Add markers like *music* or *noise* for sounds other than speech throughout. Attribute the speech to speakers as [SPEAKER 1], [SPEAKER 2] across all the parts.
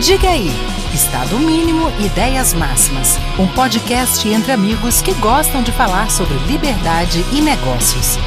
[SPEAKER 1] Diga aí, Estado Mínimo Ideias Máximas, um podcast entre amigos que gostam de falar sobre liberdade e negócios.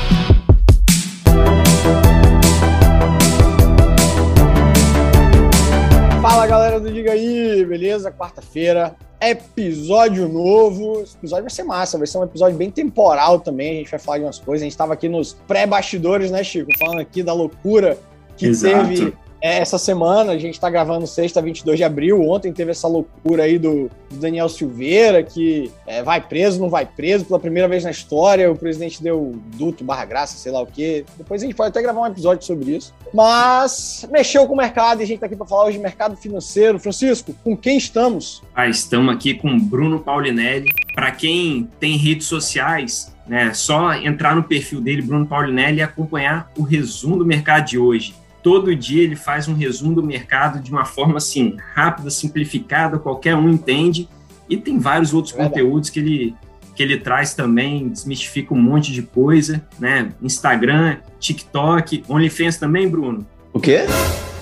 [SPEAKER 2] Fala galera do Diga aí, beleza? Quarta-feira, episódio novo. Esse episódio vai ser massa, vai ser um episódio bem temporal também. A gente vai falar de umas coisas. A gente estava aqui nos pré-bastidores, né, Chico? Falando aqui da loucura que Exato. teve essa semana, a gente está gravando sexta, 22 de abril. Ontem teve essa loucura aí do, do Daniel Silveira, que é, vai preso, não vai preso, pela primeira vez na história. O presidente deu duto, barra graça, sei lá o quê. Depois a gente pode até gravar um episódio sobre isso. Mas mexeu com o mercado e a gente está aqui para falar hoje de mercado financeiro. Francisco, com quem estamos?
[SPEAKER 3] Ah, estamos aqui com Bruno Paulinelli. Para quem tem redes sociais, né, só entrar no perfil dele, Bruno Paulinelli, e acompanhar o resumo do mercado de hoje todo dia ele faz um resumo do mercado de uma forma assim rápida, simplificada, qualquer um entende. E tem vários outros é conteúdos que ele que ele traz também, desmistifica um monte de coisa, né? Instagram, TikTok, OnlyFans também, Bruno?
[SPEAKER 4] O quê?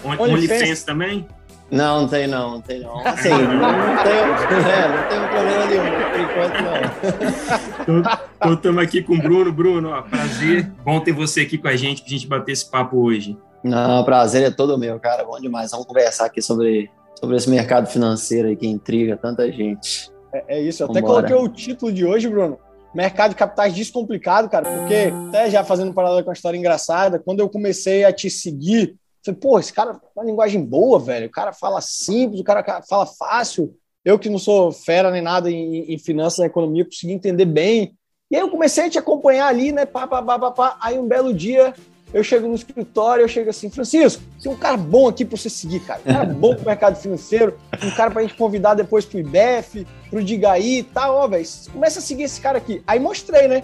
[SPEAKER 3] On OnlyFans. OnlyFans também?
[SPEAKER 4] Não, não tem não, não tem não. *laughs* Assim, não, tenho, é, não tenho problema nenhum, por enquanto não.
[SPEAKER 3] Então estamos aqui com o Bruno. Bruno, ó, prazer. Bom ter você aqui com a gente, para a gente bater esse papo hoje.
[SPEAKER 4] Não, prazer é todo meu, cara. Bom demais. Vamos conversar aqui sobre, sobre esse mercado financeiro aí que intriga tanta gente.
[SPEAKER 2] É, é isso. Eu até coloquei o título de hoje, Bruno. Mercado de capitais descomplicado, cara, porque até já fazendo paralelo com uma história engraçada, quando eu comecei a te seguir, falei, pô, esse cara tem uma linguagem boa, velho. O cara fala simples, o cara fala fácil. Eu que não sou fera nem nada em, em finanças, na economia, consegui entender bem. E aí eu comecei a te acompanhar ali, né? Pá, pá, pá, pá, pá. Aí um belo dia eu chego no escritório, eu chego assim, Francisco, tem um cara bom aqui para você seguir, cara. Um *laughs* cara bom pro mercado financeiro, um cara pra gente convidar depois pro IBEF, pro Digaí e tal, ó, velho. Começa a seguir esse cara aqui. Aí mostrei, né?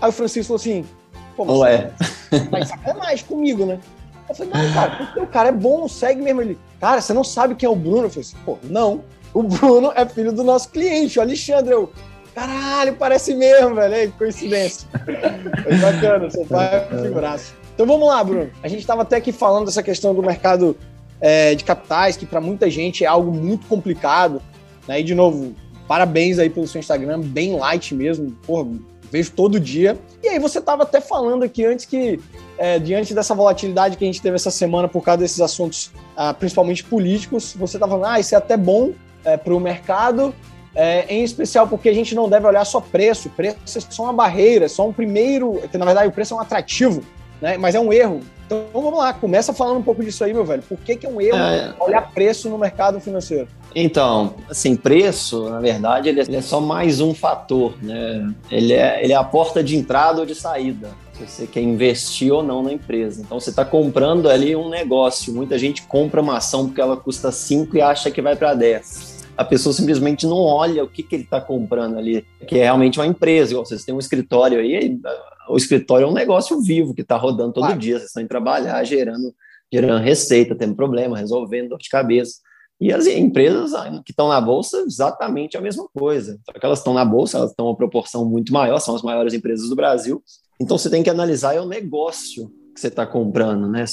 [SPEAKER 2] Aí o Francisco falou assim, pô, mas
[SPEAKER 4] Ué. *laughs*
[SPEAKER 2] tá sacanagem comigo, né? Eu falei, não, cara, porque o cara é bom, segue mesmo ele. Cara, você não sabe quem é o Bruno? Eu falei assim, pô, não. O Bruno é filho do nosso cliente, o Alexandre. Eu, caralho, parece mesmo, velho. Coincidência. *laughs* Foi bacana, seu pai é figuraço. Então vamos lá, Bruno. A gente estava até aqui falando dessa questão do mercado é, de capitais, que para muita gente é algo muito complicado. Né? E, de novo, parabéns aí pelo seu Instagram, bem light mesmo. Porra, vejo todo dia. E aí você estava até falando aqui antes que, é, diante dessa volatilidade que a gente teve essa semana por causa desses assuntos, ah, principalmente políticos, você estava falando, ah, isso é até bom é, para o mercado, é, em especial porque a gente não deve olhar só preço. Preço é só uma barreira, é só um primeiro. Na verdade, o preço é um atrativo né? Mas é um erro. Então vamos lá, começa falando um pouco disso aí, meu velho. Por que, que é um erro é... olhar preço no mercado financeiro?
[SPEAKER 4] Então, assim, preço, na verdade, ele é, ele é só mais um fator, né? Ele é, ele é a porta de entrada ou de saída se você quer investir ou não na empresa. Então você está comprando ali um negócio. Muita gente compra uma ação porque ela custa 5 e acha que vai para 10 a pessoa simplesmente não olha o que, que ele está comprando ali, que é realmente uma empresa. Vocês têm um escritório aí, o escritório é um negócio vivo que está rodando todo claro. dia. Vocês estão em trabalhar, gerando, gerando receita, tendo problema, resolvendo dor de cabeça. E as empresas que estão na bolsa, exatamente a mesma coisa. Só que elas estão na bolsa, elas estão uma proporção muito maior, são as maiores empresas do Brasil. Então você tem que analisar é o negócio que você está comprando, né?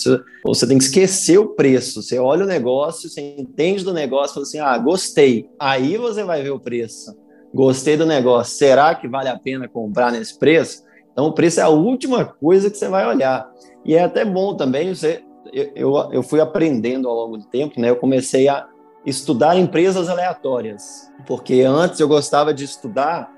[SPEAKER 4] Você tem que esquecer o preço. Você olha o negócio, você entende do negócio, fala assim: ah, gostei. Aí você vai ver o preço. Gostei do negócio. Será que vale a pena comprar nesse preço? Então, o preço é a última coisa que você vai olhar. E é até bom também, você, eu, eu fui aprendendo ao longo do tempo, né? Eu comecei a estudar empresas aleatórias, porque antes eu gostava de estudar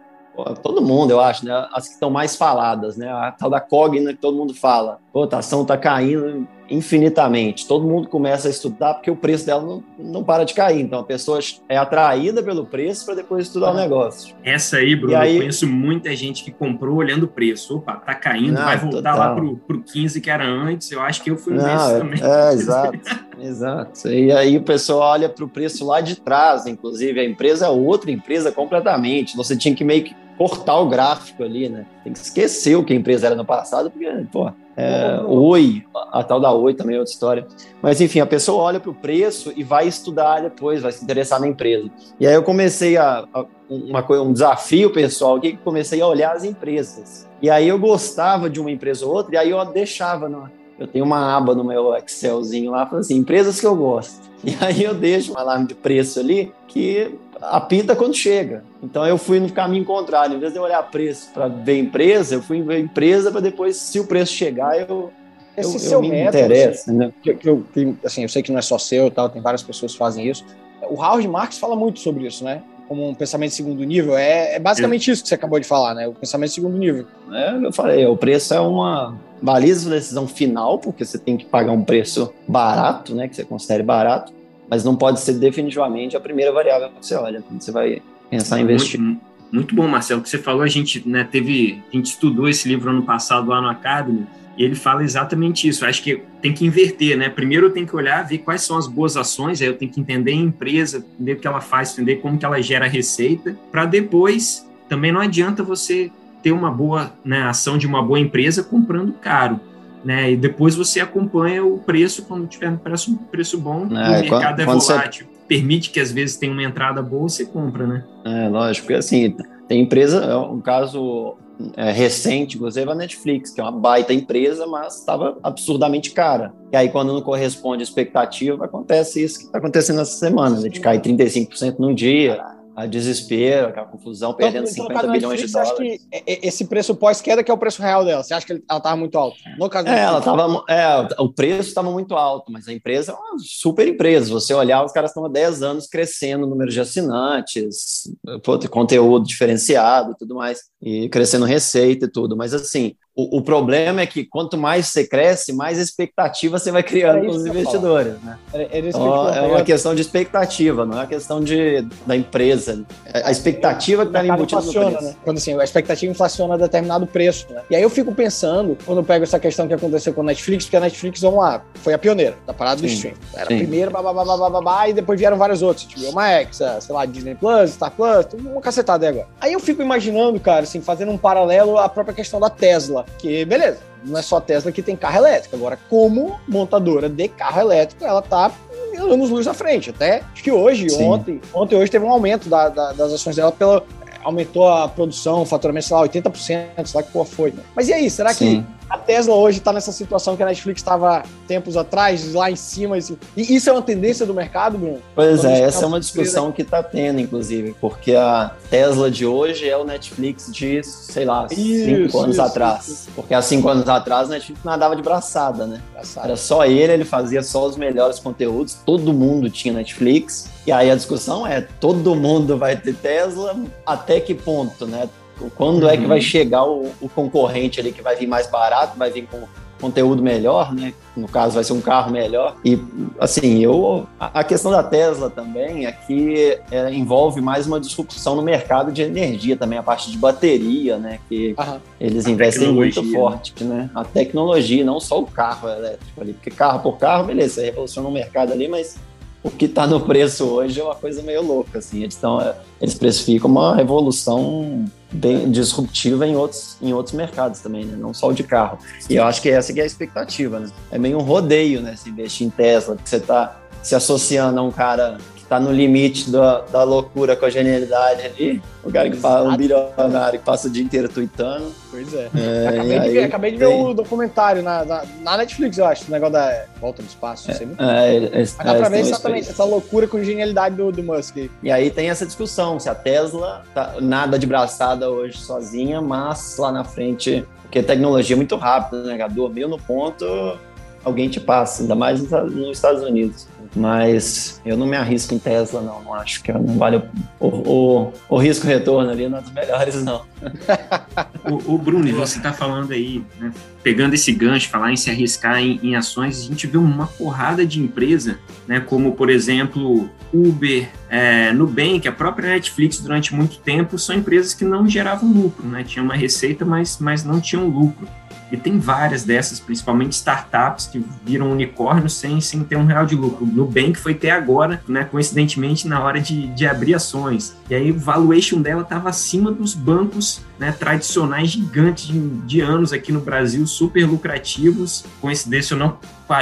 [SPEAKER 4] todo mundo, eu acho, né? As que estão mais faladas, né? A tal da cogna que todo mundo fala. Pô, a ação está caindo infinitamente. Todo mundo começa a estudar porque o preço dela não, não para de cair. Então a pessoa é atraída pelo preço para depois estudar o negócio.
[SPEAKER 3] Essa aí, Bruno, aí, eu conheço muita gente que comprou olhando o preço. Opa, tá caindo, não, vai voltar total. lá pro, pro 15 que era antes. Eu acho que eu fui um desses é, também.
[SPEAKER 4] É, exato, *laughs* exato. E aí o pessoal olha para o preço lá de trás, inclusive a empresa é outra empresa completamente. Você tinha que meio que cortar o gráfico ali, né? Tem que esquecer o que a empresa era no passado, porque, pô, é, Oi, a tal da Oi também é outra história. Mas enfim, a pessoa olha para o preço e vai estudar depois, vai se interessar na empresa. E aí eu comecei a, a uma, um desafio pessoal que comecei a olhar as empresas. E aí eu gostava de uma empresa ou outra, e aí eu deixava na, eu tenho uma aba no meu Excelzinho lá, fala assim, empresas que eu gosto. *laughs* E aí eu deixo um alarme de preço ali que apita quando chega. Então eu fui no caminho contrário. Em vez de eu olhar preço para ver empresa, eu fui ver empresa para depois, se o preço chegar, eu.
[SPEAKER 2] Esse
[SPEAKER 4] eu,
[SPEAKER 2] seu
[SPEAKER 4] eu me
[SPEAKER 2] método,
[SPEAKER 4] interessa, né?
[SPEAKER 2] que, que eu, que, assim, eu sei que não é só seu, tal, tem várias pessoas que fazem isso. O Howard Marks fala muito sobre isso, né? Como um pensamento de segundo nível. É, é basicamente isso que você acabou de falar, né? O pensamento de segundo nível.
[SPEAKER 4] É, eu falei, o preço é uma baliza de decisão final, porque você tem que pagar um preço barato, né? Que você considere barato, mas não pode ser definitivamente a primeira variável que você olha quando você vai pensar em investir.
[SPEAKER 3] Muito, muito bom, Marcelo. O que você falou, a gente né, teve, a gente estudou esse livro ano passado lá no Academy, e ele fala exatamente isso. Acho que tem que inverter, né? Primeiro eu tenho que olhar, ver quais são as boas ações, aí eu tenho que entender a empresa, entender o que ela faz, entender como que ela gera receita, para depois também não adianta você ter uma boa né, ação de uma boa empresa comprando caro. Né, e depois você acompanha o preço quando tiver um preço, preço bom,
[SPEAKER 4] É,
[SPEAKER 3] o mercado
[SPEAKER 4] quando-
[SPEAKER 3] é
[SPEAKER 4] quando você-
[SPEAKER 3] volátil. Permite que às vezes tenha uma entrada boa, você compra, né?
[SPEAKER 4] É, lógico, porque assim, tem empresa, é um caso é, recente, inclusive a Netflix, que é uma baita empresa, mas estava absurdamente cara. E aí, quando não corresponde à expectativa, acontece isso que está acontecendo essa semana, de cair 35% num dia, a desespero, aquela confusão, perdendo
[SPEAKER 2] Então, no
[SPEAKER 4] 50
[SPEAKER 2] caso da
[SPEAKER 4] bilhões de
[SPEAKER 2] Netflix, você acha
[SPEAKER 4] dólares.
[SPEAKER 2] que esse preço pós-queda que é o preço real dela, você acha que ela estava muito alto? No caso
[SPEAKER 4] É, ela tava, é, o preço estava muito alto, mas a empresa é uma super empresa. Se você olhar, os caras estão há 10 anos crescendo o número de assinantes, conteúdo diferenciado e tudo mais, e crescendo receita e tudo. Mas assim, o, o problema é que quanto mais você cresce, mais expectativa você vai criando
[SPEAKER 2] Era
[SPEAKER 4] com os investidores. Né?
[SPEAKER 2] Era- era isso que eu
[SPEAKER 4] Então, é uma questão de expectativa, não é uma questão de, da empresa. É A expectativa que está embutida no preço.
[SPEAKER 2] né? Quando assim, a expectativa inflaciona determinado preço, né? E aí eu fico pensando, quando eu pego essa questão que aconteceu com a Netflix, porque a Netflix, vamos lá, foi a pioneira da parada do
[SPEAKER 4] Sim,
[SPEAKER 2] stream. Era
[SPEAKER 4] sim.
[SPEAKER 2] a primeira, babá, e depois vieram vários outros, tipo Max, a, sei lá, Disney Plus, Star Plus, uma cacetada aí agora. Aí eu fico imaginando, cara, assim, fazendo um paralelo à própria questão da Tesla, que, beleza, não é só a Tesla que tem carro elétrico. Agora, como montadora de carro elétrico, ela tá anos luz à frente. Até acho que hoje,
[SPEAKER 4] Sim.
[SPEAKER 2] ontem, ontem hoje teve um aumento da- da- das ações dela pela. Aumentou a produção, o faturamento, sei lá, 80%, sei lá que porra foi. né? Mas e aí, será que
[SPEAKER 4] Sim.
[SPEAKER 2] A Tesla hoje tá nessa situação que a Netflix estava tempos atrás, lá em cima? Assim, e isso é uma tendência do mercado, Bruno?
[SPEAKER 4] Pois
[SPEAKER 2] Quando a
[SPEAKER 4] é, essa
[SPEAKER 2] tá
[SPEAKER 4] é uma discussão que está tendo, inclusive, porque a Tesla de hoje é o Netflix de, sei lá, cinco
[SPEAKER 2] Isso,
[SPEAKER 4] anos
[SPEAKER 2] isso,
[SPEAKER 4] atrás.
[SPEAKER 2] isso.
[SPEAKER 4] Porque há cinco anos atrás, o Netflix nadava de braçada, né?
[SPEAKER 2] Engraçado.
[SPEAKER 4] Era só ele, ele fazia só os melhores conteúdos, todo mundo tinha Netflix. E aí a discussão é: todo mundo vai ter Tesla, até que ponto, né? Quando é que
[SPEAKER 3] Uhum.
[SPEAKER 4] vai chegar o, o concorrente ali que vai vir mais barato, vai vir com conteúdo melhor, né? No caso, vai ser um carro melhor. E, assim, eu. A a questão da Tesla também é que é, envolve mais uma disrupção no mercado de energia também, a parte de bateria, né? Que
[SPEAKER 2] Aham.
[SPEAKER 4] eles
[SPEAKER 3] A
[SPEAKER 4] investem muito
[SPEAKER 3] tecnologia,
[SPEAKER 4] forte, né? A tecnologia, não só o carro elétrico ali. Porque carro por carro, beleza, você revoluciona o mercado ali, mas o que está no preço hoje é uma coisa meio louca, assim. Eles, tão, é, eles precificam uma revolução bem disruptiva em outros, em outros mercados também, né? Não só o de carro. E eu acho que essa que é a expectativa, né? É meio um rodeio, né? Se investir em Tesla, porque você está se associando a um cara está no limite da, da loucura com a genialidade ali. O cara que fala, um bilionário que passa o dia inteiro tweetando.
[SPEAKER 2] Pois é.
[SPEAKER 4] É,
[SPEAKER 2] acabei, de
[SPEAKER 4] aí
[SPEAKER 2] ver, acabei de ver o documentário na, na, na Netflix, eu acho, o negócio da volta do espaço, não sei muito.
[SPEAKER 4] É, eles-
[SPEAKER 2] Mas dá pra
[SPEAKER 4] eles
[SPEAKER 2] ver exatamente essa loucura com genialidade do, do Musk aí.
[SPEAKER 4] E aí tem essa discussão, se a Tesla tá nada de braçada hoje sozinha, mas lá na frente, porque tecnologia é muito rápida, né? cara? Dormiu no ponto, alguém te passa, ainda mais nos Estados Unidos. Mas eu não me arrisco em Tesla, não. Não acho que não vale o, o, o risco-retorno ali, não é dos melhores, não. *laughs*
[SPEAKER 3] O, o Bruno, você está falando aí, né, pegando esse gancho, falar em se arriscar em, em ações, a gente vê uma porrada de empresa, né, como por exemplo Uber, é, Nubank, a própria Netflix durante muito tempo, são empresas que não geravam lucro, né, tinham uma receita, mas, mas não tinham lucro. E tem várias dessas, principalmente startups, que viram unicórnios sem, sem ter um real de lucro. Nubank foi ter agora, né, coincidentemente, na hora de, de abrir ações. E aí o valuation dela estava acima dos bancos né, tradicionais gigantes de, de anos aqui no Brasil, super lucrativos. Coincidência ou não,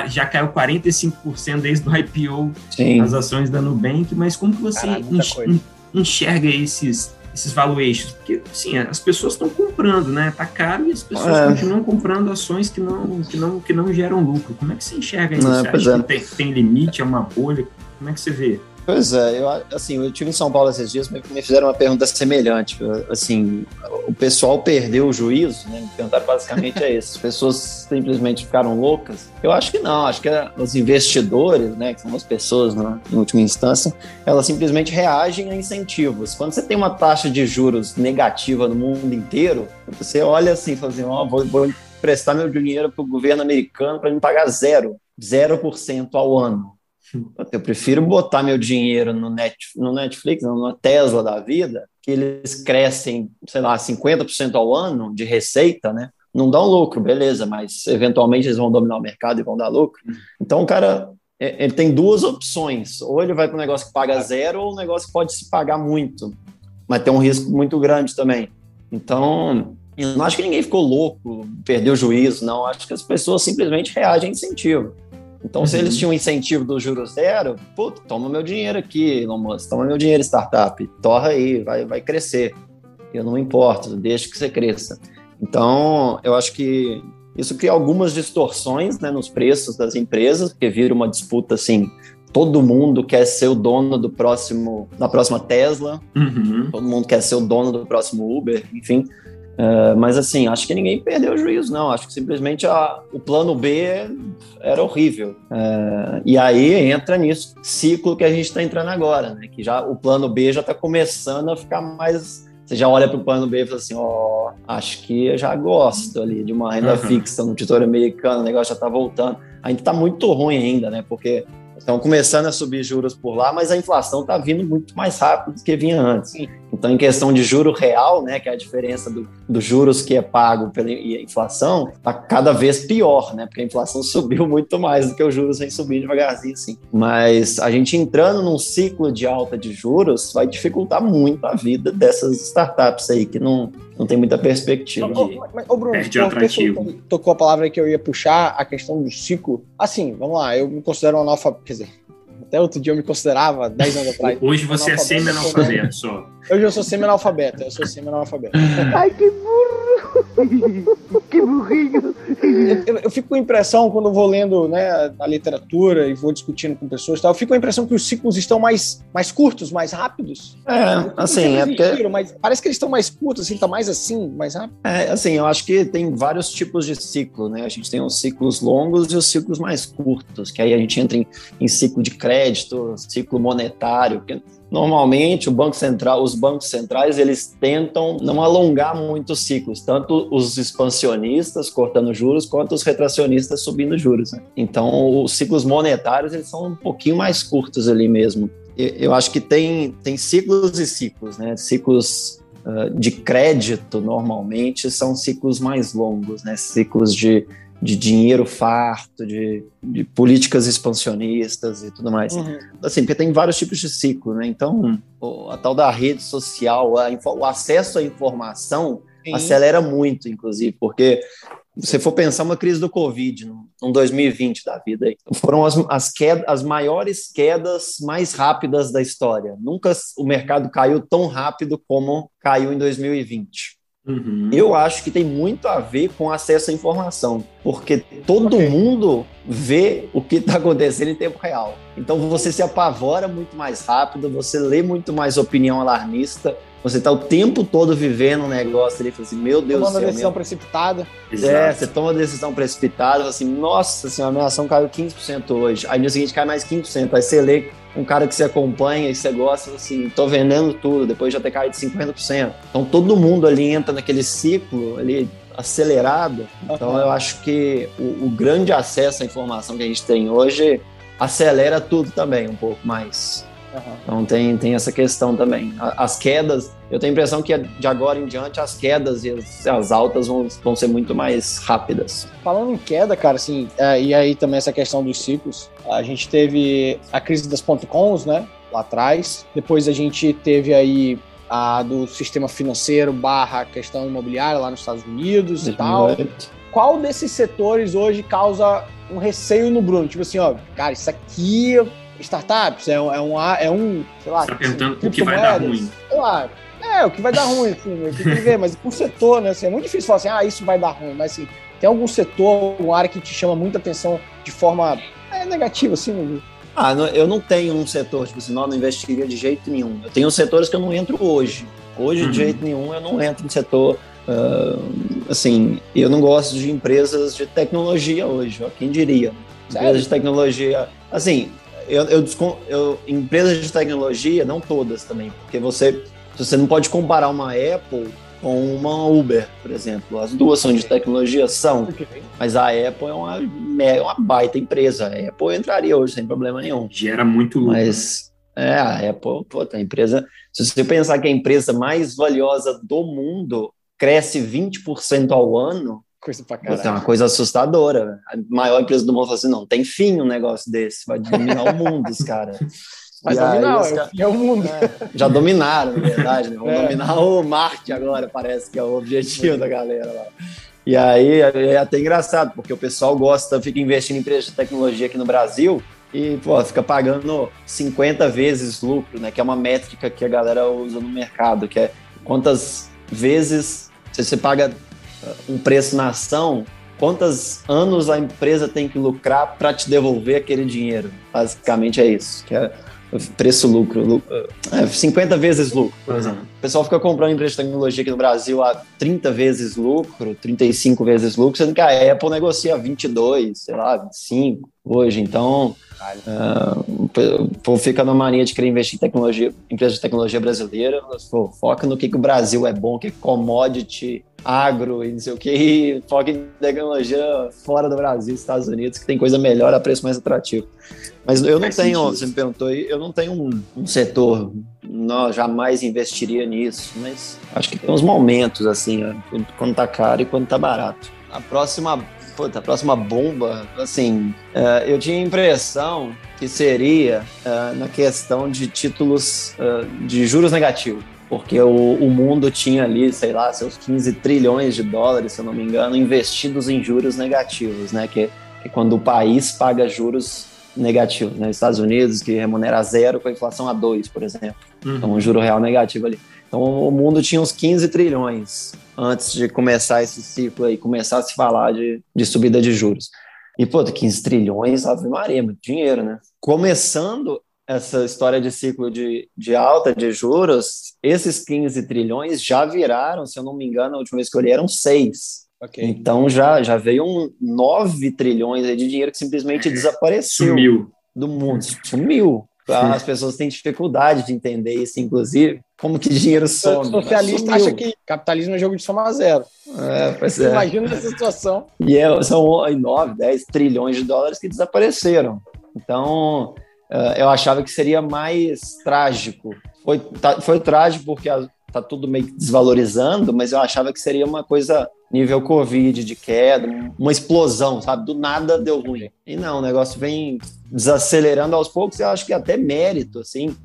[SPEAKER 3] já caiu 45% desde o IPO
[SPEAKER 4] Sim.
[SPEAKER 3] as ações da Nubank. Mas como que você en- enxerga esses esses valuations? Porque, sim, as pessoas estão comprando, né? Tá caro e as pessoas é. continuam comprando ações que não, que, não, que não geram lucro. Como é que você enxerga isso? Não, você acha é. que tem, tem limite, é uma bolha? Como é que você vê?
[SPEAKER 4] Pois é, eu, assim, eu tive em São Paulo esses dias, me fizeram uma pergunta semelhante. Assim, o pessoal perdeu o juízo, né? Me perguntaram basicamente é isso. As pessoas simplesmente ficaram loucas. Eu acho que não, acho que os investidores, né, que são as pessoas, né, em última instância, elas simplesmente reagem a incentivos. Quando você tem uma taxa de juros negativa no mundo inteiro, você olha assim fala assim: ó, oh, vou, vou emprestar meu dinheiro para o governo americano para me pagar zero, 0% ao ano. Eu prefiro botar meu dinheiro no, Net, no Netflix, não, na Tesla da vida, que eles crescem, sei lá, 50% ao ano de receita, né? Não dão lucro, beleza, mas eventualmente eles vão dominar o mercado e vão dar lucro. Então o cara é, ele tem duas opções: ou ele vai para um negócio que paga zero, ou um negócio que pode se pagar muito, mas tem um risco muito grande também. Então, eu não acho que ninguém ficou louco, perdeu o juízo, não. Acho que as pessoas simplesmente reagem a incentivo. Então, se eles uhum. tinham incentivo do juro zero, pô, toma meu dinheiro aqui, Elon Musk, toma meu dinheiro, startup, torra aí, vai, vai crescer. Eu não importo, deixa que você cresça. Então, eu acho que isso cria algumas distorções né, nos preços das empresas, porque vira uma disputa assim. Todo mundo quer ser o dono do próximo, da próxima Tesla, uhum. todo mundo quer ser o dono do próximo Uber, enfim. Uh, mas assim, acho que ninguém perdeu o juízo, não. Acho que simplesmente a, o plano B era horrível. Uh, e aí entra nisso ciclo que a gente está entrando agora, né? Que já o plano B já está começando a ficar mais. Você já olha para o plano B e fala assim: ó, oh, acho que eu já gosto ali de uma renda uhum. fixa no título americano, o negócio já está voltando. Ainda está muito ruim ainda, né? Porque Estão começando a subir juros por lá, mas a inflação está vindo muito mais rápido do que vinha antes. Então, em questão de juro real, né, que é a diferença dos do juros que é pago pela inflação, está cada vez pior, né? Porque a inflação *laughs* subiu muito mais do que os juros vem subindo devagarzinho, assim. Mas a gente entrando num ciclo de alta de juros vai dificultar muito a vida dessas startups aí que não, não tem muita perspectiva. Ô, de...
[SPEAKER 2] ô, Bruno, é atrativo. tocou a palavra que eu ia puxar, a questão do ciclo. Assim, vamos lá, eu me considero um analfabeto, quer dizer, até outro dia eu me considerava, 10 anos *laughs* atrás.
[SPEAKER 3] Hoje você é semi-analfabeto só.
[SPEAKER 2] Hoje eu sou semi-analfabeto, eu sou semi-analfabeto.
[SPEAKER 5] Ai, que burro! *laughs* que burrinho!
[SPEAKER 2] Eu, eu, fico com a impressão, quando eu vou lendo né, a literatura e vou discutindo com pessoas, tal, eu fico com a impressão que os ciclos estão mais, mais curtos, mais rápidos.
[SPEAKER 4] É, assim, é porque...
[SPEAKER 2] Mas parece que eles estão mais curtos, assim, tá mais assim, mais rápido.
[SPEAKER 4] É, assim, eu acho que tem vários tipos de ciclo, né? A gente tem os ciclos longos e os ciclos mais curtos, que aí a gente entra em, em ciclo de crédito, ciclo monetário, porque Normalmente, o Banco Central, os bancos centrais, eles tentam não alongar muito os ciclos, tanto os expansionistas cortando juros, quanto os retracionistas subindo juros. Né? Então, os ciclos monetários, eles são um pouquinho mais curtos ali mesmo. Eu acho que tem, tem ciclos e ciclos, né? Ciclos uh, de crédito, normalmente, são ciclos mais longos, né? Ciclos de de dinheiro farto, de, de políticas expansionistas e tudo mais. Uhum. Assim, porque tem vários tipos de ciclo, né? Então, a tal da rede social, a, o acesso à informação Sim. acelera muito, inclusive, porque se for pensar uma crise do Covid, no, 2020 da vida, aí, foram as, as, quedas, as maiores quedas mais rápidas da história. Nunca o mercado caiu tão rápido como caiu em 2020. Uhum. Eu acho que tem muito a ver com acesso à informação, porque todo okay. mundo vê o que está acontecendo em tempo real. Então você se apavora muito mais rápido, você lê muito mais opinião alarmista, você está o tempo todo vivendo um negócio ali, assim, meu Deus
[SPEAKER 2] Tomando
[SPEAKER 4] do céu.
[SPEAKER 2] decisão meu... precipitada.
[SPEAKER 4] É, você toma uma decisão precipitada, assim, nossa senhora, a minha ação caiu 15% hoje. Aí no dia seguinte cai mais 15%. Aí você lê um cara que você acompanha e você gosta, assim, tô vendendo tudo, depois já ter caído 50%. Então todo mundo ali entra naquele ciclo ali acelerado. Então eu acho que o, o grande acesso à informação que a gente tem hoje acelera tudo também um pouco mais. Uhum. Então tem, tem essa questão também. As quedas, eu tenho a impressão que de agora em diante as quedas e as, as altas vão, vão ser muito mais rápidas.
[SPEAKER 2] Falando em queda, cara, assim, é, e aí também essa questão dos ciclos, a gente teve a crise das .coms, né, lá atrás, depois a gente teve aí a do sistema financeiro barra questão imobiliária lá nos Estados Unidos e tal. Qual desses setores hoje causa um receio no Bruno? Tipo assim, ó, cara, isso aqui startups, é, é, um, é um, sei lá.
[SPEAKER 3] Tá perguntando o que vai dar ruim.
[SPEAKER 2] Sei lá. É, o que vai dar ruim, assim, eu tenho que ver, mas por setor, né? Assim, é muito difícil falar assim, ah, isso vai dar ruim, mas assim, tem algum setor, uma área que te chama muita atenção de forma é, negativa, assim?
[SPEAKER 4] Ah, não, eu não tenho um setor, tipo assim, não, não investiria de jeito nenhum. Eu tenho setores que eu não entro hoje. Hoje, uhum. de jeito nenhum, eu não entro em setor. Uh, assim, eu não gosto de empresas de tecnologia hoje, ó, quem diria? Empresas de tecnologia. Assim, eu, eu, eu, empresas de tecnologia, não todas também, porque você, você não pode comparar uma Apple com uma Uber, por exemplo. As duas são de tecnologia, são, mas a Apple é uma, é uma baita empresa. A Apple entraria hoje sem problema nenhum.
[SPEAKER 3] Gera muito lucro.
[SPEAKER 4] Mas é, a Apple, pô, a empresa. Se você pensar que a empresa mais valiosa do mundo cresce 20% ao ano,
[SPEAKER 2] Coisa pra caralho.
[SPEAKER 4] É uma coisa assustadora. A maior empresa do mundo falou assim: não, tem fim um negócio desse, vai dominar o mundo, os caras. *laughs*
[SPEAKER 2] Mas dominar, é, é o mundo. É,
[SPEAKER 4] já dominaram, na *laughs* verdade, né? Vão é. dominar o Marte agora, parece que é o objetivo da galera lá. E aí é até engraçado, porque o pessoal gosta, fica investindo em empresas de tecnologia aqui no Brasil e pô, fica pagando 50 vezes lucro, né? Que é uma métrica que a galera usa no mercado, que é quantas vezes você paga um preço na ação, quantos anos a empresa tem que lucrar para te devolver aquele dinheiro? Basicamente é isso, que é preço-lucro, lucro, é, 50 vezes lucro, por uhum. exemplo. O pessoal fica comprando empresa de tecnologia aqui no Brasil a 30 vezes lucro, 35 vezes lucro, sendo que a Apple negocia 22, sei lá, 25 hoje. Então, uh, o povo fica na mania de querer investir em tecnologia, empresa de tecnologia brasileira, pô, foca no que, que o Brasil é bom, que é commodity, agro e não sei o que, e foca em tecnologia fora do Brasil, Estados Unidos, que tem coisa melhor a preço mais atrativo. Mas eu não Faz tenho, sentido. você me perguntou aí, eu não tenho um, um, setor, não, jamais investiria nisso, mas acho que tem uns momentos assim, quando tá caro e quando tá barato. A próxima, puta, a próxima bomba, assim, uh, eu tinha a impressão que seria uh, na questão de títulos uh, de juros negativos porque o, o, mundo tinha ali, sei lá, seus 15 trilhões de dólares, se eu não me engano, investidos em juros negativos, né? Que, que quando o país paga juros negativos, né? Estados Unidos, que remunera zero com a inflação a dois, por exemplo. Uhum. Então, um juro real negativo ali. Então, o mundo tinha uns 15 trilhões antes de começar esse ciclo aí, começar a se falar de, de subida de juros. E, pô, 15 trilhões, Ave Maria, muito dinheiro, né? Começando essa história de ciclo de, de alta de juros, esses 15 trilhões já viraram, se eu não me engano, a última vez que eu olhei, eram 6. Okay. Então já, já veio um 9 trilhões de dinheiro que simplesmente desapareceu
[SPEAKER 3] Sumiu.
[SPEAKER 4] do mundo. Sumiu. As pessoas têm dificuldade de entender isso, inclusive. Como que dinheiro some?
[SPEAKER 2] O socialista acha que capitalismo é jogo de soma zero.
[SPEAKER 4] É, pois é.
[SPEAKER 2] Imagina essa situação.
[SPEAKER 4] E é, são 9, 10 trilhões de dólares que desapareceram. Então, uh, eu achava que seria mais trágico. Foi, tá, foi trágico porque tá tudo meio que desvalorizando, mas eu achava que seria uma coisa nível Covid, de queda, uma explosão, sabe? Do nada deu ruim. E não, o negócio vem desacelerando aos poucos, eu acho que até mérito, assim.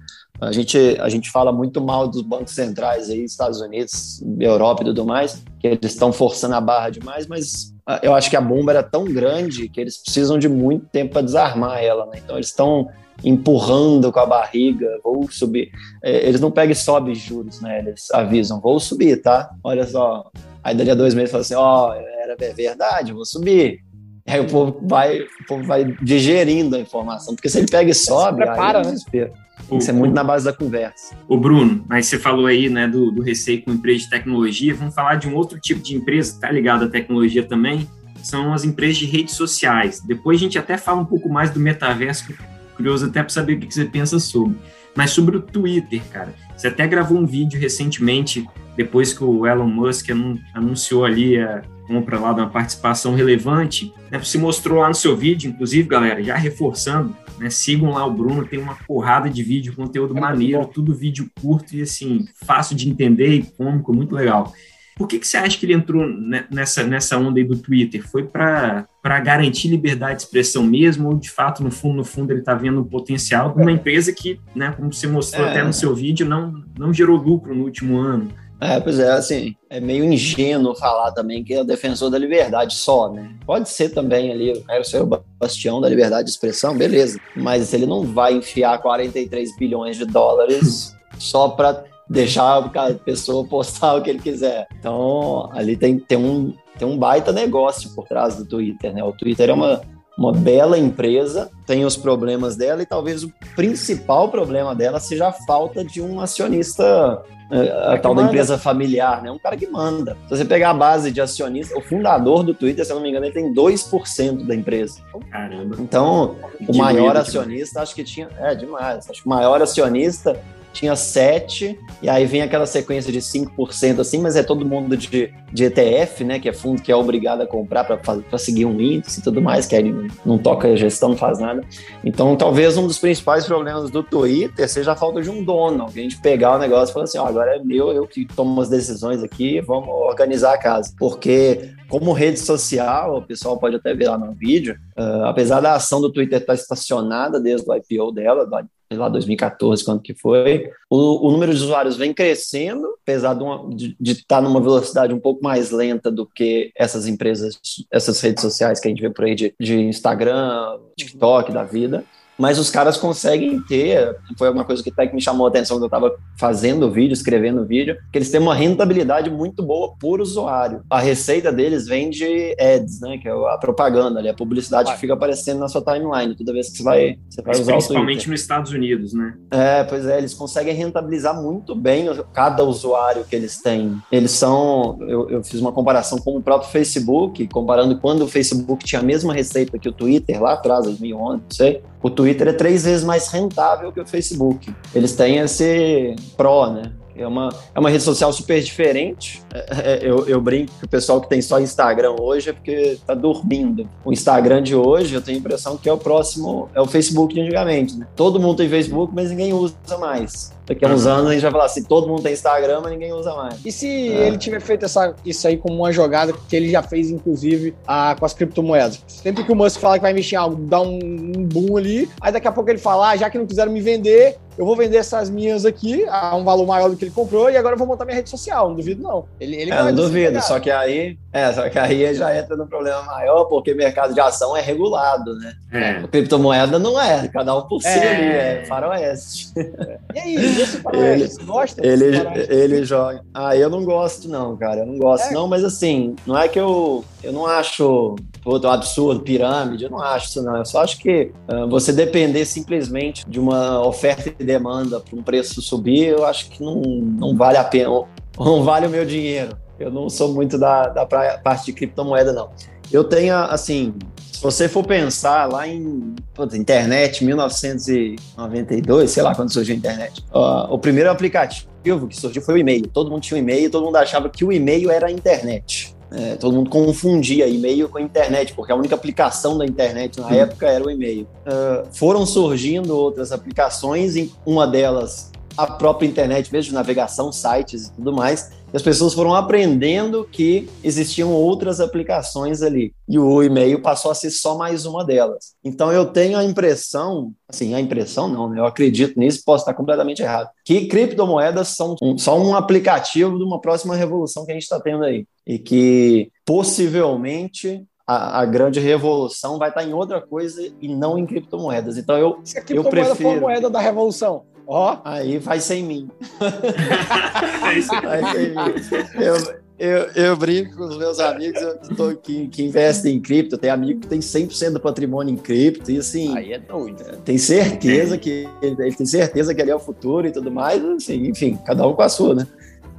[SPEAKER 4] A gente, a gente fala muito mal dos bancos centrais aí, Estados Unidos, Europa e tudo mais, que eles estão forçando a barra demais, mas ah, eu acho que a bomba era tão grande que eles precisam de muito tempo para desarmar ela, né? Então eles estão empurrando com a barriga, vou subir. É, eles não pegam e sobem juros, né? Eles avisam, vou subir, tá? Olha só. Aí dali a dois meses fala assim, ó, oh, era verdade, vou subir. Aí o povo vai, o povo vai digerindo a informação, porque se ele pega e sobe,
[SPEAKER 2] se prepara,
[SPEAKER 4] aí né? Tem que ser muito na base da conversa.
[SPEAKER 3] O Bruno, mas você falou aí, né, do, do receio com empresa de tecnologia. Vamos falar de um outro tipo de empresa que está ligado à tecnologia também. São as empresas de redes sociais. Depois a gente até fala um pouco mais do metaverso, curioso até para saber o que você pensa sobre. Mas sobre o Twitter, cara. Você até gravou um vídeo recentemente, depois que o Elon Musk anunciou ali a compra lá de uma participação relevante. Né? Você mostrou lá no seu vídeo, inclusive, galera, já reforçando, né? Sigam lá o Bruno, tem uma porrada de vídeo, conteúdo é maneiro, tudo vídeo curto e assim, fácil de entender e cômico, muito legal. Por que, que você acha que ele entrou nessa, nessa onda aí do Twitter? Foi para garantir liberdade de expressão mesmo, ou de fato, no fundo, no fundo, ele está vendo o potencial de uma empresa que, né, como você mostrou é. até no seu vídeo, não, não gerou lucro no último ano?
[SPEAKER 4] É, pois é, assim, é meio ingênuo falar também que é o defensor da liberdade só, né? Pode ser também ali, quero ser o bastião da liberdade de expressão, beleza. Mas ele não vai enfiar 43 bilhões de dólares *laughs* só para deixar a pessoa postar *laughs* o que ele quiser. Então, ali tem, tem, um, tem um baita negócio por trás do Twitter, né? O Twitter é uma, uma bela empresa, tem os problemas dela e talvez o principal problema dela seja a falta de um acionista a, a tal da empresa familiar, né? Um cara que manda. Se você pegar a base de acionistas, o fundador do Twitter, se eu não me engano, ele tem 2% da empresa.
[SPEAKER 3] Caramba.
[SPEAKER 4] Então, o maior acionista, acho que tinha. É, demais. Acho que o maior acionista tinha 7, e aí vem aquela sequência de 5% assim, mas é todo mundo de, de ETF, né? Que é fundo que é obrigado a comprar para seguir um índice e tudo mais, que aí não toca a gestão, não faz nada. Então, talvez um dos principais problemas do Twitter seja a falta de um dono, que a gente pegar o negócio e falar assim: ó, agora é meu, eu que tomo as decisões aqui, vamos organizar a casa. Porque, como rede social, o pessoal pode até ver lá no vídeo, uh, apesar da ação do Twitter estar estacionada desde o IPO dela, sei lá, 2014, quando que foi, o, o número de usuários vem crescendo, apesar de, de, de estar numa velocidade um pouco mais lenta do que essas empresas, essas redes sociais que a gente vê por aí de, de Instagram, TikTok da vida mas os caras conseguem ter, foi uma coisa que até que me chamou a atenção quando eu estava fazendo o vídeo, escrevendo o vídeo, que eles têm uma rentabilidade muito boa por usuário. A receita deles vem de ads, né, que é a propaganda ali, a publicidade que fica aparecendo na sua timeline toda vez que você vai, você vai usar
[SPEAKER 3] Principalmente nos Estados Unidos, né?
[SPEAKER 4] É, pois é, eles conseguem rentabilizar muito bem cada usuário que eles têm. Eles são, eu, eu fiz uma comparação com o próprio Facebook, comparando quando o Facebook tinha a mesma receita que o Twitter lá atrás, 2011, não sei, o Twitter é três vezes mais rentável que o Facebook. Eles têm esse pró, né? É uma, é uma rede social super diferente. É, é, eu, eu brinco que o pessoal que tem só Instagram hoje é porque tá dormindo. O Instagram de hoje, eu tenho a impressão que é o próximo, é o Facebook de antigamente. Né? Todo mundo tem Facebook, mas ninguém usa mais. Daqui a uns anos a gente vai falar assim, todo mundo tem Instagram, mas ninguém usa mais.
[SPEAKER 2] E se é. ele tiver feito essa, isso aí como uma jogada que ele já fez, inclusive, a, com as criptomoedas? Sempre que o Musk fala que vai mexer em algo, dá um, um boom ali, aí daqui a pouco ele fala, ah, já que não quiseram me vender, eu vou vender essas minhas aqui a um valor maior do que ele comprou e agora eu vou montar minha rede social. Não duvido, não.
[SPEAKER 4] Ele, ele é, não duvido, só que aí. É, só que aí já entra no problema maior, porque o mercado de ação é regulado, né? É. A criptomoeda não é, cada um por si é. ali, é faroeste.
[SPEAKER 2] É. E aí, ele, você gosta?
[SPEAKER 4] Ele, ele joga. Ah, eu não gosto, não, cara. Eu não gosto, é. não, mas assim, não é que eu. Eu não acho outro absurdo, pirâmide, eu não acho isso não. Eu só acho que uh, você depender simplesmente de uma oferta e demanda para um preço subir, eu acho que não, não vale a pena, não vale o meu dinheiro. Eu não sou muito da, da parte de criptomoeda, não. Eu tenho, assim, se você for pensar lá em internet, 1992, sei lá quando surgiu a internet, uh, o primeiro aplicativo que surgiu foi o e-mail. Todo mundo tinha um e-mail, todo mundo achava que o e-mail era a internet. É, todo mundo confundia e-mail com a internet, porque a única aplicação da internet na época era o e-mail. Uh, foram surgindo outras aplicações, uma delas a própria internet mesmo, navegação, sites e tudo mais, as pessoas foram aprendendo que existiam outras aplicações ali. E o e-mail passou a ser só mais uma delas. Então eu tenho a impressão, assim, a impressão não, né? eu acredito nisso, posso estar completamente errado, que criptomoedas são um, só um aplicativo de uma próxima revolução que a gente está tendo aí. E que possivelmente a, a, grande revolução vai estar em outra coisa e não em criptomoedas. Então eu,
[SPEAKER 2] Se a criptomoeda eu prefiro... for a moeda da revolução, Ó.
[SPEAKER 4] Aí vai sem mim. *laughs* vai sem mim. Eu, eu, eu brinco com os meus amigos eu tô, que, que investem em cripto. Tem amigo que tem 100% do patrimônio em cripto. E assim.
[SPEAKER 2] Aí é doido.
[SPEAKER 4] Tem certeza que. Ele tem certeza que ali é o futuro e tudo mais. Assim, enfim, cada um com a sua, né?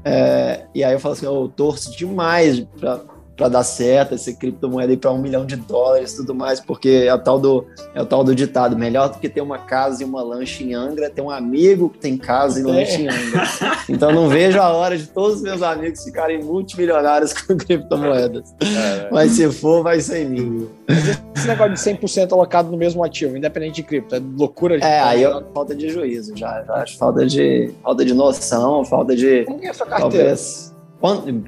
[SPEAKER 4] É, e aí eu falo assim: eu torço demais para para dar certo, essa criptomoeda ir para um milhão de dólares tudo mais, porque é o, tal do, é o tal do ditado: melhor do que ter uma casa e uma lancha em Angra, ter um amigo que tem casa e lancha em Angra. Então não vejo a hora de todos os meus amigos ficarem multimilionários com criptomoedas. É, Mas se for, vai ser mim.
[SPEAKER 2] Esse negócio de 100% alocado no mesmo ativo, independente de cripto, é loucura. De
[SPEAKER 4] é, aí eu, falta de juízo já, já acho falta de, falta de noção, falta de.
[SPEAKER 2] Como é a sua carteira? Talvez,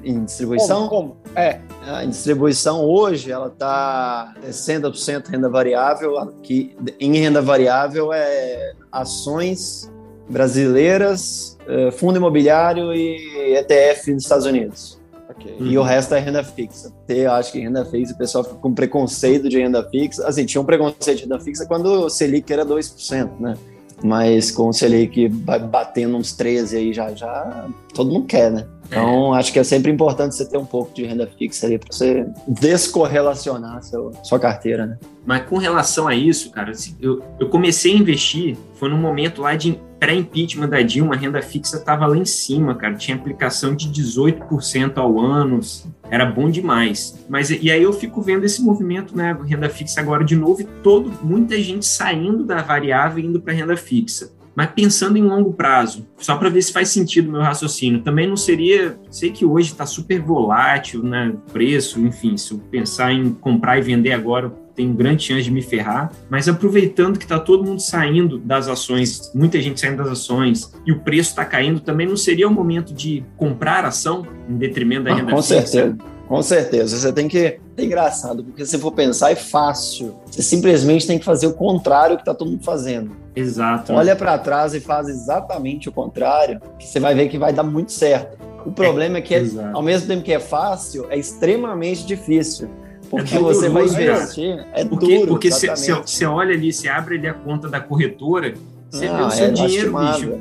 [SPEAKER 4] em distribuição?
[SPEAKER 2] Como? Como? É.
[SPEAKER 4] A distribuição hoje ela está 60% renda variável, que em renda variável é ações brasileiras, eh, fundo imobiliário e ETF dos Estados Unidos. Okay. E o resto é renda fixa. Eu acho que renda fixa, o pessoal fica com preconceito de renda fixa. Assim, tinha um preconceito de renda fixa quando o Selic era 2%, né? mas com o Selic batendo uns 13 aí já, já todo mundo quer, né? Então, é. acho que é sempre importante você ter um pouco de renda fixa aí para você descorrelacionar seu, sua carteira, né?
[SPEAKER 3] Mas com relação a isso, cara, assim, eu, eu comecei a investir, foi num momento lá de pré-impeachment da Dilma, a renda fixa estava lá em cima, cara, tinha aplicação de 18% ao ano, era bom demais. Mas e aí eu fico vendo esse movimento, né, renda fixa agora de novo, e todo muita gente saindo da variável e indo para renda fixa. Mas pensando em longo prazo, só para ver se faz sentido o meu raciocínio, também não seria. Sei que hoje está super volátil, né? Preço, enfim, se eu pensar em comprar e vender agora, tem grande chance de me ferrar. Mas aproveitando que está todo mundo saindo das ações, muita gente saindo das ações e o preço está caindo, também não seria o momento de comprar ação em detrimento da renda
[SPEAKER 4] ah, com
[SPEAKER 3] fixa?
[SPEAKER 4] Certeza. Com certeza. Você tem que. É engraçado, porque se for pensar, é fácil. Você simplesmente tem que fazer o contrário que está todo mundo fazendo.
[SPEAKER 3] Exato.
[SPEAKER 4] Olha para trás e faz exatamente o contrário, que você vai ver que vai dar muito certo. O problema é, é que, é, ao mesmo tempo que é fácil, é extremamente difícil. Porque é você vai investir, é
[SPEAKER 3] porque,
[SPEAKER 4] duro.
[SPEAKER 3] Porque você olha ali, você abre ali a conta da corretora, você ah, vê o seu é dinheiro, bicho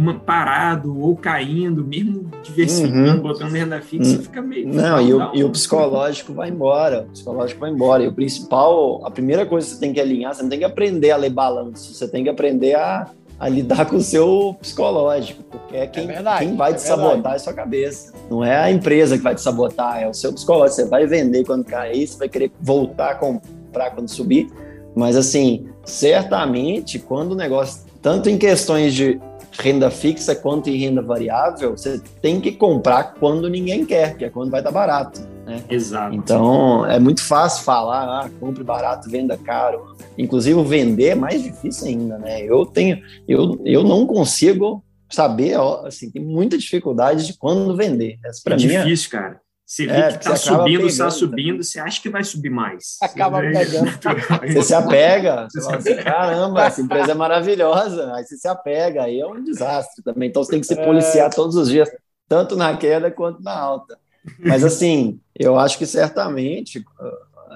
[SPEAKER 3] uma, parado ou caindo, mesmo diversificando, uhum. botando renda fixa, uhum. fica meio.
[SPEAKER 4] Não, e o, e o, psicológico vai embora. O psicológico vai embora. E o principal, a primeira coisa que você tem que alinhar, você não tem que aprender a ler balanço, você tem que aprender a, a lidar *laughs* com o seu psicológico, porque é quem, é verdade, quem vai é te verdade. sabotar é a sua cabeça. Não é a empresa que vai te sabotar, é o seu psicológico. Você vai vender quando cair, você vai querer voltar a comprar quando subir. Mas assim, certamente, quando o negócio, tanto em questões de renda fixa quanto em renda variável, você tem que comprar quando ninguém quer, que é quando vai estar barato. Né?
[SPEAKER 3] Exato.
[SPEAKER 4] Então é muito fácil falar, ah, compre barato, venda caro. Inclusive vender é mais difícil ainda, né? Eu tenho, eu, eu não consigo saber, assim, tem muita dificuldade de quando vender.
[SPEAKER 3] Essa é mim é difícil, cara. Você vê é, que está subindo, está subindo, você acha que vai subir mais.
[SPEAKER 2] Acaba pegando. *laughs*
[SPEAKER 4] Você se apega, *laughs* você fala assim, caramba, essa empresa é maravilhosa. Aí você se apega, aí é um desastre também. Então você tem que se policiar é. todos os dias, tanto na queda quanto na alta. Mas assim, eu acho que certamente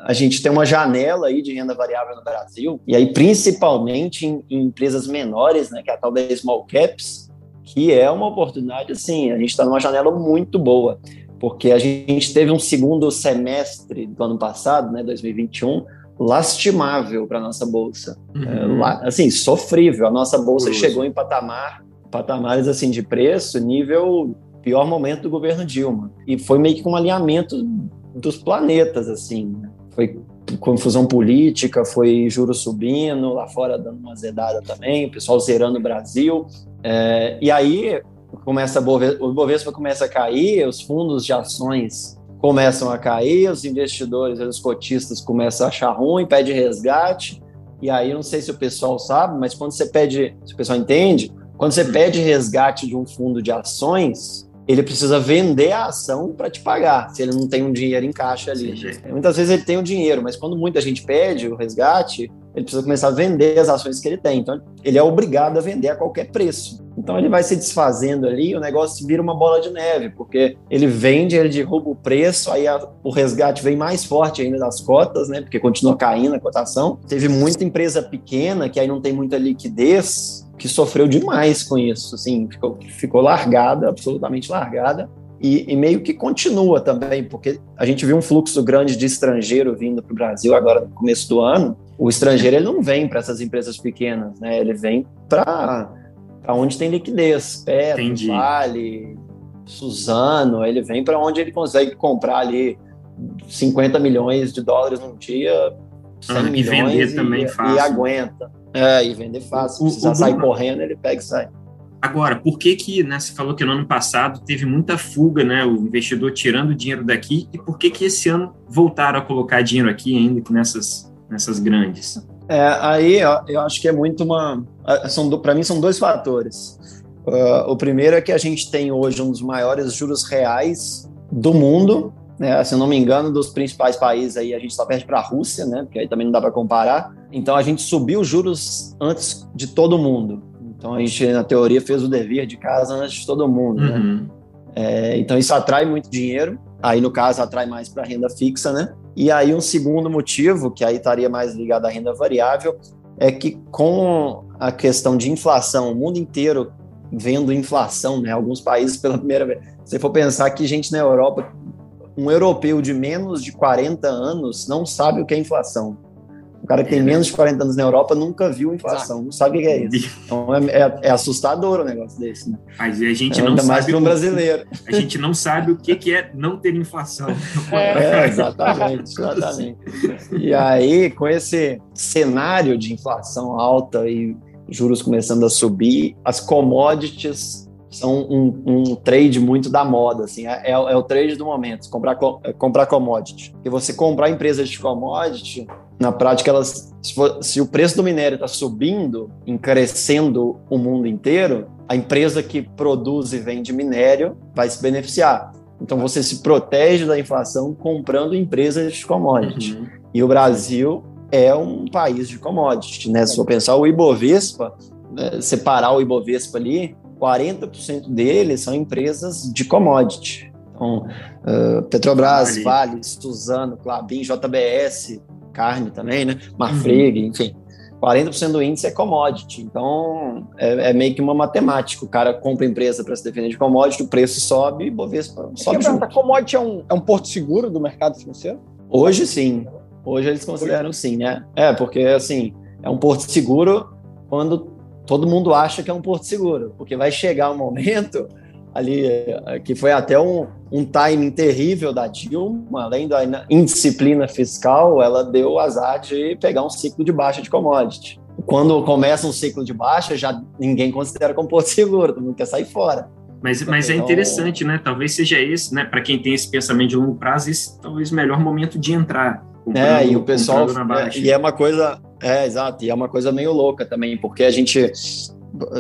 [SPEAKER 4] a gente tem uma janela aí de renda variável no Brasil, e aí principalmente em, em empresas menores, né, que é a tal da small caps, que é uma oportunidade, assim, a gente está numa janela muito boa porque a gente teve um segundo semestre do ano passado, né, 2021, lastimável para nossa bolsa. Uhum. É, assim, sofrível. A nossa bolsa chegou em patamar, patamares assim de preço, nível pior momento do governo Dilma. E foi meio que com um alinhamento dos planetas, assim. Né? Foi confusão política, foi juros subindo, lá fora dando uma zedada também, o pessoal zerando o Brasil. É, e aí começa o Bovespa começa a cair, os fundos de ações começam a cair, os investidores, os cotistas começam a achar ruim, pede resgate. E aí, não sei se o pessoal sabe, mas quando você pede, se o pessoal entende, quando você pede resgate de um fundo de ações, ele precisa vender a ação para te pagar, se ele não tem um dinheiro em caixa ali. Sim, Muitas vezes ele tem o dinheiro, mas quando muita gente pede o resgate, ele precisa começar a vender as ações que ele tem. Então, ele é obrigado a vender a qualquer preço. Então, ele vai se desfazendo ali o negócio vira uma bola de neve, porque ele vende, ele derruba o preço, aí a, o resgate vem mais forte ainda das cotas, né? Porque continua caindo a cotação. Teve muita empresa pequena que aí não tem muita liquidez, que sofreu demais com isso, assim, ficou, ficou largada, absolutamente largada. E, e, meio que continua também, porque a gente viu um fluxo grande de estrangeiro vindo para o Brasil agora no começo do ano, o estrangeiro ele não vem para essas empresas pequenas, né? Ele vem para onde tem liquidez, Petro, Entendi. Vale, Suzano, ele vem para onde ele consegue comprar ali 50 milhões de dólares num dia, 100 ah, milhões e vender também fácil. E aguenta. É, e vender fácil. Se precisar sair correndo, ele pega e sai.
[SPEAKER 3] Agora, por que que, né, você falou que no ano passado teve muita fuga, né, o investidor tirando dinheiro daqui, e por que que esse ano voltaram a colocar dinheiro aqui ainda nessas nessas grandes?
[SPEAKER 4] É, aí eu acho que é muito uma. São, Para mim, são dois fatores. Uh, o primeiro é que a gente tem hoje um dos maiores juros reais do mundo, né? Se eu não me engano, dos principais países aí, a gente só perde para a Rússia, né? Porque aí também não dá para comparar. Então a gente subiu os juros antes de todo mundo. Então a gente, na teoria, fez o dever de casa antes de todo mundo, né? uhum. né? É, então isso atrai muito dinheiro. Aí, no caso, atrai mais para renda fixa, né? E aí, um segundo motivo, que aí estaria mais ligado à renda variável, é que com a questão de inflação, o mundo inteiro vendo inflação, né? Alguns países pela primeira vez. Se for pensar que gente na Europa, um europeu de menos de 40 anos não sabe o que é inflação. O cara que tem menos de 40 anos na Europa nunca viu inflação, não sabe o que é isso. Então é, é, é assustador o negócio desse, né?
[SPEAKER 3] Mas a gente
[SPEAKER 4] É,
[SPEAKER 3] não
[SPEAKER 4] ainda
[SPEAKER 3] sabe.
[SPEAKER 4] mais para um brasileiro.
[SPEAKER 3] A gente não sabe o que, que é não ter inflação. *laughs*
[SPEAKER 4] É, exatamente, exatamente. E aí, com esse cenário de inflação alta e juros começando a subir, as commodities são um, um trade muito da moda, assim, é, é o- é o trade do momento, comprar, co- é comprar commodity. E você comprar empresas de commodity, na prática, elas, se, for- se o preço do minério está subindo, encarecendo o mundo inteiro, a empresa que produz e vende minério vai se beneficiar. Então você se protege da inflação comprando empresas de commodity.
[SPEAKER 3] Uhum.
[SPEAKER 4] E o Brasil é um país de commodity, né? Se for pensar o Ibovespa, né, separar o Ibovespa ali, 40% deles são empresas de commodity. Então, uh, Petrobras,
[SPEAKER 3] Vale.
[SPEAKER 4] Vale, Suzano, Clabin, JBS, carne também, né? Marfrig, enfim. 40% do índice é commodity. Então, é, é meio que uma matemática. O cara compra empresa para se defender de commodity, o preço sobe e o Ibovespa sobe junto.
[SPEAKER 2] a commodity é um, é um porto seguro do mercado financeiro?
[SPEAKER 4] Hoje sim. Hoje eles consideram sim, né? É, porque assim, é um porto seguro quando todo mundo acha que é um porto seguro. Porque vai chegar um momento ali eh, que foi até um, um timing terrível da Dilma, além da ina- indisciplina fiscal, ela deu o azar de pegar um ciclo de baixa de commodity. Quando começa um ciclo de baixa, já ninguém considera como porto seguro, todo mundo quer sair fora.
[SPEAKER 3] Mas, mas é
[SPEAKER 4] Então-
[SPEAKER 3] interessante, né? Talvez seja esse, né? Para quem tem esse pensamento de longo prazo, esse talvez o melhor momento de entrar.
[SPEAKER 4] É, e o pessoal.
[SPEAKER 3] comprando na baixa.
[SPEAKER 4] é, e é uma coisa. É, exato. E é uma coisa meio louca também, porque a gente